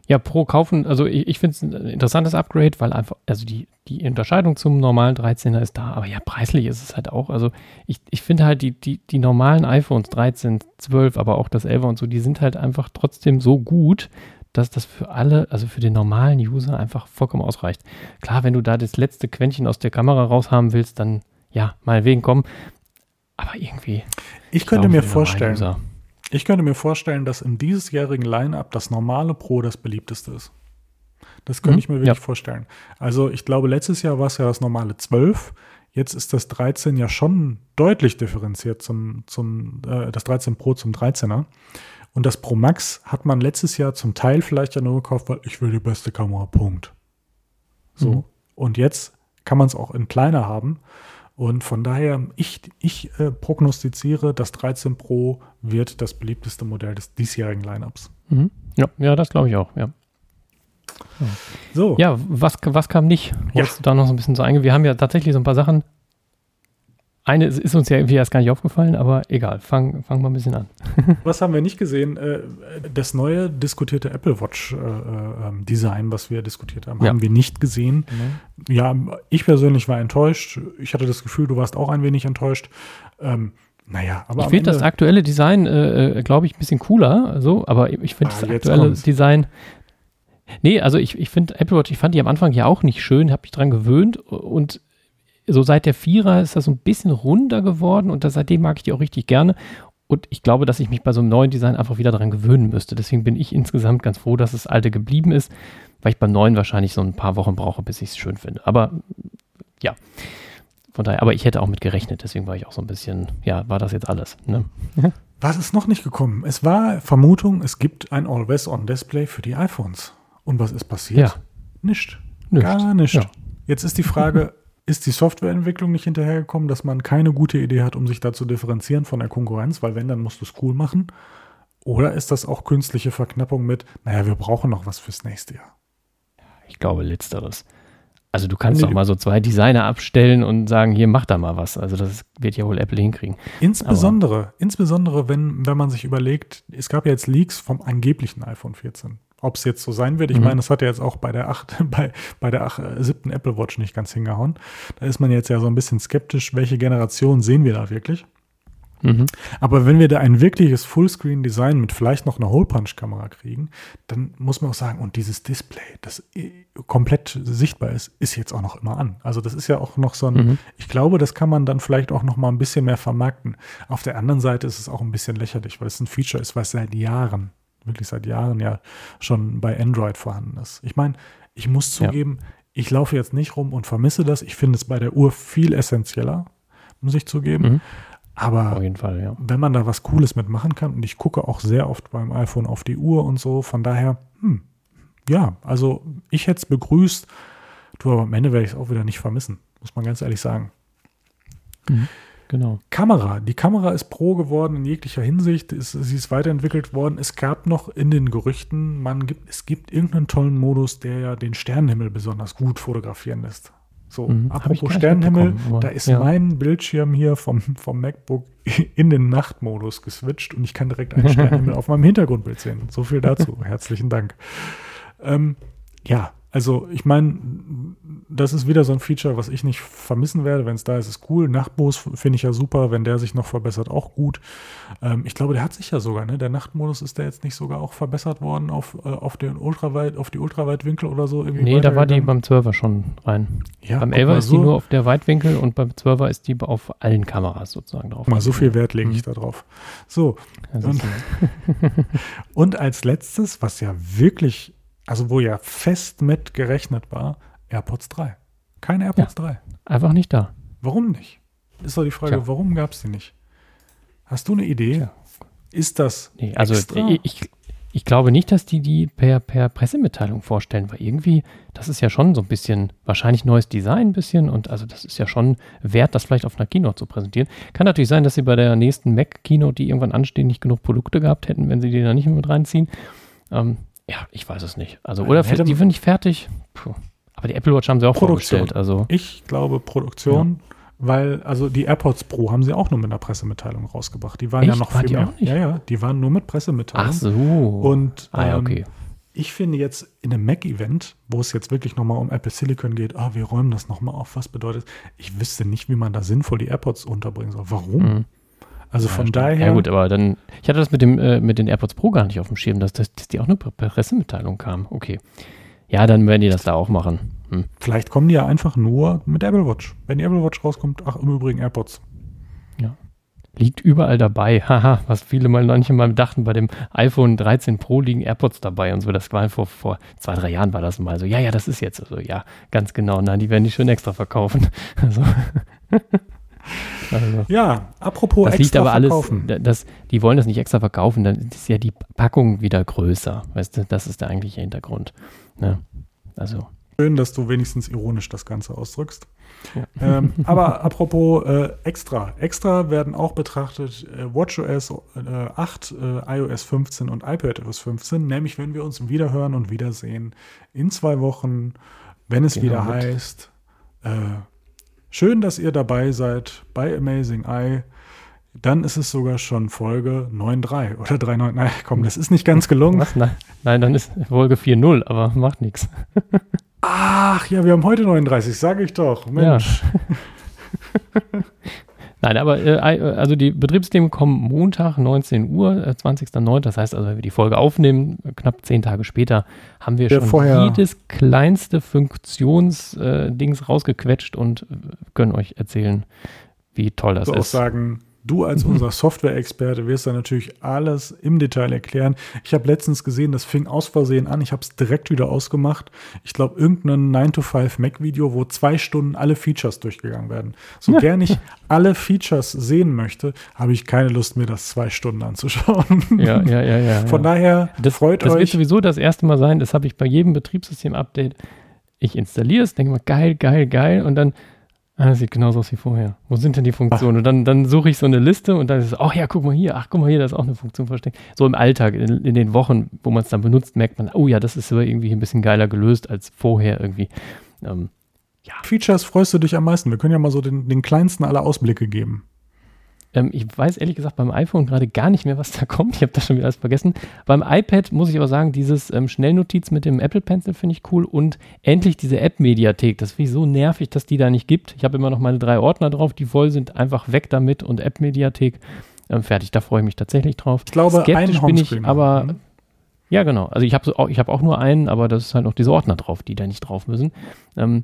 Ja, pro kaufen, also ich, ich finde es ein interessantes Upgrade, weil einfach, also die, die Unterscheidung zum normalen 13er ist da, aber ja, preislich ist es halt auch. Also ich, ich finde halt die, die, die normalen iPhones 13, 12, aber auch das 11er und so, die sind halt einfach trotzdem so gut, dass das für alle, also für den normalen User einfach vollkommen ausreicht. Klar, wenn du da das letzte Quäntchen aus der Kamera raushaben willst, dann ja, mal wegen kommen. Aber irgendwie. Ich, ich könnte glaube, mir vorstellen, ich könnte mir vorstellen, dass im diesjährigen Line-Up das normale Pro das beliebteste ist. Das könnte mhm. ich mir wirklich ja. vorstellen. Also ich glaube, letztes Jahr war es ja das normale 12. Jetzt ist das 13 ja schon deutlich differenziert zum, zum äh, das 13 Pro zum 13er. Und das Pro Max hat man letztes Jahr zum Teil vielleicht ja nur gekauft, weil ich will die beste Kamera, Punkt. So. Mhm. Und jetzt kann man es auch in kleiner haben Und von daher, ich, ich äh, prognostiziere, das 13 Pro wird das beliebteste Modell des diesjährigen Lineups. Mhm. Ja, ja, das glaube ich auch, ja. So. Ja, was, was kam nicht? Wolltest ja. du da noch so ein bisschen so eingehen? Wir haben ja tatsächlich so ein paar Sachen eine ist uns ja irgendwie erst gar nicht aufgefallen, aber egal, fangen fang mal ein bisschen an. [laughs] was haben wir nicht gesehen? Äh, das neue diskutierte Apple Watch äh, ähm, Design, was wir diskutiert haben, ja. haben wir nicht gesehen. Mhm. Ja, ich persönlich war enttäuscht. Ich hatte das Gefühl, du warst auch ein wenig enttäuscht. Ähm, naja, aber. Ich finde das aktuelle Design, äh, äh glaube ich, ein bisschen cooler, so, aber ich finde ah, das aktuelle kommt's. Design. Nee, also ich, ich finde Apple Watch, ich fand die am Anfang ja auch nicht schön, habe mich dran gewöhnt und so seit der Vierer ist das so ein bisschen runder geworden und das, seitdem mag ich die auch richtig gerne. Und ich glaube, dass ich mich bei so einem neuen Design einfach wieder daran gewöhnen müsste. Deswegen bin ich [laughs] insgesamt ganz froh, dass das alte geblieben ist, weil ich beim neuen wahrscheinlich so ein paar Wochen brauche, bis ich es schön finde. Aber ja, von daher, aber ich hätte auch mit gerechnet, deswegen war ich auch so ein bisschen, ja, war das jetzt alles. Ne? [laughs] Was ist noch nicht gekommen? Es war Vermutung, es gibt ein Always-On-Display für die iPhones. Und was ist passiert? Ja. Nicht. Nicht. Gar nicht. Ja. Jetzt ist die Frage, [laughs] ist die Softwareentwicklung nicht hinterhergekommen, dass man keine gute Idee hat, um sich da zu differenzieren von der Konkurrenz, weil wenn, dann musst du es cool machen? Oder ist das auch künstliche Verknappung mit, naja, wir brauchen noch was fürs nächste Jahr? Ich glaube, letzteres. Also du kannst nee, doch mal so zwei Designer abstellen und sagen, hier mach da mal was. Also das wird ja wohl Apple hinkriegen. Insbesondere, Aber insbesondere wenn, wenn man sich überlegt, es gab ja jetzt Leaks vom angeblichen iPhone 14 ob es jetzt so sein wird. Ich mhm. meine, das hat ja jetzt auch bei der acht, [laughs] bei, bei der acht, äh, siebten Apple Watch nicht ganz hingehauen. Da ist man jetzt ja so ein bisschen skeptisch, welche Generation sehen wir da wirklich. Mhm. Aber wenn wir da ein wirkliches Fullscreen-Design mit vielleicht noch einer Hole-Punch-Kamera kriegen, dann muss man auch sagen, und dieses Display, das äh, komplett sichtbar ist, ist jetzt auch noch immer an. Also das ist ja auch noch so ein, mhm. ich glaube, das kann man dann vielleicht auch noch mal ein bisschen mehr vermarkten. Auf der anderen Seite ist es auch ein bisschen lächerlich, weil es ein Feature ist, was seit Jahren wirklich seit Jahren ja schon bei Android vorhanden ist. Ich meine, ich muss zugeben, ja. ich laufe jetzt nicht rum und vermisse das. Ich finde es bei der Uhr viel essentieller, muss ich zugeben. Mhm. Aber Fall, ja. wenn man da was Cooles mitmachen kann, und ich gucke auch sehr oft beim iPhone auf die Uhr und so, von daher, hm, ja, also ich hätte es begrüßt, du, aber am Ende werde ich es auch wieder nicht vermissen, muss man ganz ehrlich sagen. Mhm. Genau. Kamera. Die Kamera ist pro geworden in jeglicher Hinsicht. Ist, sie ist weiterentwickelt worden. Es gab noch in den Gerüchten, man gibt, es gibt irgendeinen tollen Modus, der ja den Sternenhimmel besonders gut fotografieren lässt. So, mhm, apropos Sternenhimmel, da ist ja. mein Bildschirm hier vom, vom MacBook [laughs] in den Nachtmodus geswitcht und ich kann direkt einen [laughs] Sternenhimmel auf meinem Hintergrundbild sehen. So viel dazu. Herzlichen Dank. Ähm, ja, also ich meine, das ist wieder so ein Feature, was ich nicht vermissen werde. Wenn es da ist, ist cool. Nachtmodus finde ich ja super. Wenn der sich noch verbessert, auch gut. Ähm, ich glaube, der hat sich ja sogar, ne? Der Nachtmodus ist der jetzt nicht sogar auch verbessert worden auf, äh, auf den Ultraweit, auf die Ultraweitwinkel oder so? Irgendwie nee, da war die beim 12er schon rein. Ja, beim 11er ist so, die nur auf der Weitwinkel und beim 12er ist die auf allen Kameras sozusagen drauf. Mal so viel Wert lege ich mhm. da drauf. So. Und, [laughs] und als letztes, was ja wirklich also wo ja fest mit gerechnet war, AirPods 3. Keine AirPods ja, 3. Einfach nicht da. Warum nicht? Ist doch die Frage, Tja. warum gab es die nicht? Hast du eine Idee? Tja. Ist das nee, also extra? Ich, ich glaube nicht, dass die die per, per Pressemitteilung vorstellen, weil irgendwie, das ist ja schon so ein bisschen, wahrscheinlich neues Design ein bisschen und also das ist ja schon wert, das vielleicht auf einer Keynote zu präsentieren. Kann natürlich sein, dass sie bei der nächsten Mac-Keynote, die irgendwann anstehen, nicht genug Produkte gehabt hätten, wenn sie die da nicht mehr mit reinziehen. Ähm, ja, ich weiß es nicht. Also, oder Hätte die finde ich fertig. Puh. Aber die Apple Watch haben sie auch Produktion. vorgestellt. Also. Ich glaube Produktion, ja. weil, also die AirPods Pro haben sie auch nur mit einer Pressemitteilung rausgebracht. Die waren Echt? ja noch war viel mehr. Ja, ja, die waren nur mit Pressemitteilung. Ach so. Und ah, ja, ähm, okay. ich finde jetzt in einem Mac-Event, wo es jetzt wirklich nochmal um Apple Silicon geht, ah, wir räumen das nochmal auf, was bedeutet, ich wüsste nicht, wie man da sinnvoll die AirPods unterbringen soll. Warum? Mhm. Also ja, von stimmt. daher. Ja, gut, aber dann. Ich hatte das mit, dem, äh, mit den AirPods Pro gar nicht auf dem Schirm, dass, dass, dass die auch eine Pressemitteilung kam. Okay. Ja, dann werden die das da auch machen. Hm. Vielleicht kommen die ja einfach nur mit Apple Watch. Wenn die Apple Watch rauskommt, ach, im Übrigen AirPods. Ja. Liegt überall dabei. [laughs] Haha, was viele mal manche mal dachten, bei dem iPhone 13 Pro liegen AirPods dabei und so. Das war vor, vor zwei, drei Jahren war das mal so. Ja, ja, das ist jetzt so. Ja, ganz genau. Nein, die werden die schön extra verkaufen. [laughs] Also. Also, ja, apropos das extra liegt aber verkaufen. alles, das, die wollen das nicht extra verkaufen, dann ist ja die Packung wieder größer. Weißt du, das ist der eigentliche Hintergrund. Ne? Also. Schön, dass du wenigstens ironisch das Ganze ausdrückst. Ja. Ähm, [laughs] aber apropos äh, extra. Extra werden auch betrachtet äh, WatchOS äh, 8, äh, iOS 15 und iPadOS 15, nämlich wenn wir uns wiederhören und wiedersehen in zwei Wochen, wenn es genau, wieder heißt, äh, schön, dass ihr dabei seid bei Amazing Eye. Dann ist es sogar schon Folge 9.3 oder 3.9. Nein, komm, das ist nicht ganz gelungen. Was? Nein, nein dann ist Folge 4.0, aber macht nichts. Ach ja, wir haben heute 39, sage ich doch. Mensch. Ja. [laughs] Nein, aber äh, also die Betriebsthemen kommen Montag, 19 Uhr, äh, 20.09. Das heißt also, wenn wir die Folge aufnehmen, knapp zehn Tage später, haben wir ja, schon jedes kleinste Funktionsdings äh, rausgequetscht und äh, können euch erzählen, wie toll das ist. Auch sagen, Du als [laughs] unser Software-Experte wirst da natürlich alles im Detail erklären. Ich habe letztens gesehen, das fing aus Versehen an. Ich habe es direkt wieder ausgemacht. Ich glaube, irgendein 9-to-5-Mac-Video, wo zwei Stunden alle Features durchgegangen werden. So ja. gern ich [laughs] alle Features sehen möchte, habe ich keine Lust, mir das zwei Stunden anzuschauen. Ja, ja, ja, ja. Von ja. daher das, freut das euch. Das wird sowieso das erste Mal sein. Das habe ich bei jedem Betriebssystem-Update. Ich installiere es, denke mal, geil, geil, geil. Und dann Ah, das sieht genauso aus wie vorher. Wo sind denn die Funktionen? Ach. Und dann, dann suche ich so eine Liste und dann ist es, ach ja, guck mal hier, ach guck mal hier, da ist auch eine Funktion versteckt. So im Alltag, in, in den Wochen, wo man es dann benutzt, merkt man, oh ja, das ist aber irgendwie ein bisschen geiler gelöst als vorher irgendwie. Ähm, ja. Features freust du dich am meisten? Wir können ja mal so den, den kleinsten aller Ausblicke geben. Ähm, ich weiß ehrlich gesagt beim iPhone gerade gar nicht mehr, was da [laughs] kommt. Ich habe das schon wieder alles vergessen. Beim iPad muss ich aber sagen, dieses ähm, Schnellnotiz mit dem Apple Pencil finde ich cool und endlich diese App-Mediathek. Das finde ich so nervig, dass die da nicht gibt. Ich habe immer noch meine drei Ordner drauf, die voll sind. Einfach weg damit und App-Mediathek. Ähm, fertig, da freue ich mich tatsächlich drauf. Ich glaube, Skeptisch bin ich, aber mhm. ja, genau. Also ich habe so, hab auch nur einen, aber das ist halt noch diese Ordner drauf, die da nicht drauf müssen. Ähm,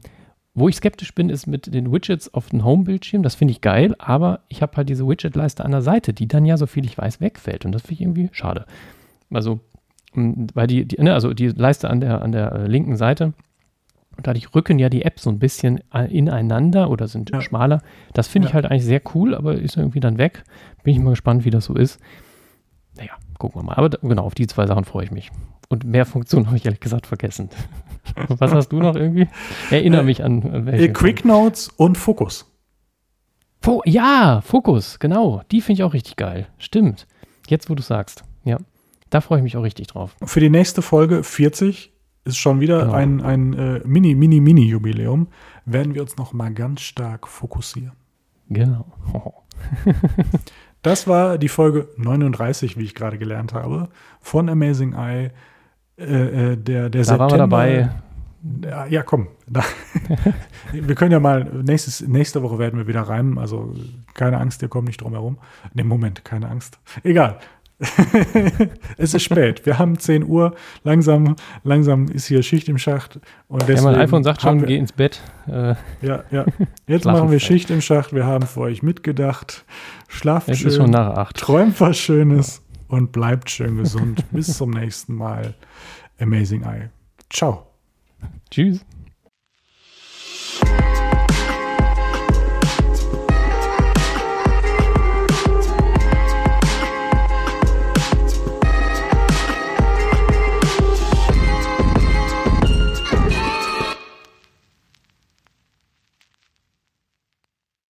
wo ich skeptisch bin, ist mit den Widgets auf dem Home-Bildschirm. Das finde ich geil, aber ich habe halt diese Widget-Leiste an der Seite, die dann ja, so viel ich weiß, wegfällt. Und das finde ich irgendwie schade. Also, weil die, die, ne, also die Leiste an der, an der äh, linken Seite, dadurch rücken ja die Apps so ein bisschen äh, ineinander oder sind ja. schmaler. Das finde ja. ich halt eigentlich sehr cool, aber ist irgendwie dann weg. Bin ich mal gespannt, wie das so ist. Naja, gucken wir mal. Aber genau, auf die zwei Sachen freue ich mich. Und mehr Funktionen [laughs] habe ich ehrlich gesagt vergessen. Was hast du noch irgendwie? Erinnere mich an welche. Quick Notes und Fokus. Fo ja, Fokus, genau. Die finde ich auch richtig geil. Stimmt. Jetzt, wo du sagst. Ja. Da freue ich mich auch richtig drauf. Für die nächste Folge 40 ist schon wieder genau. ein, ein äh, Mini, Mini, Mini-Jubiläum. Werden wir uns noch mal ganz stark fokussieren. Genau. [laughs] das war die Folge 39, wie ich gerade gelernt habe, von Amazing Eye. Äh, äh, der, der da September. Waren wir dabei. Ja, komm. [laughs] wir können ja mal, nächstes, nächste Woche werden wir wieder reimen. Also keine Angst, ihr kommt nicht drum herum. Ne, Moment, keine Angst. Egal. [laughs] es ist spät. Wir haben 10 Uhr. Langsam, langsam ist hier Schicht im Schacht. Und deswegen ja, mein iPhone sagt schon, wir, geh ins Bett. Äh, ja, ja. Jetzt machen wir Schicht im Schacht. Wir haben für euch mitgedacht. Schlaft es schön. Ist schon nach acht. Träumt was Schönes und bleibt schön gesund. Bis zum nächsten Mal. Amazing Eye. Ciao. Tschüss.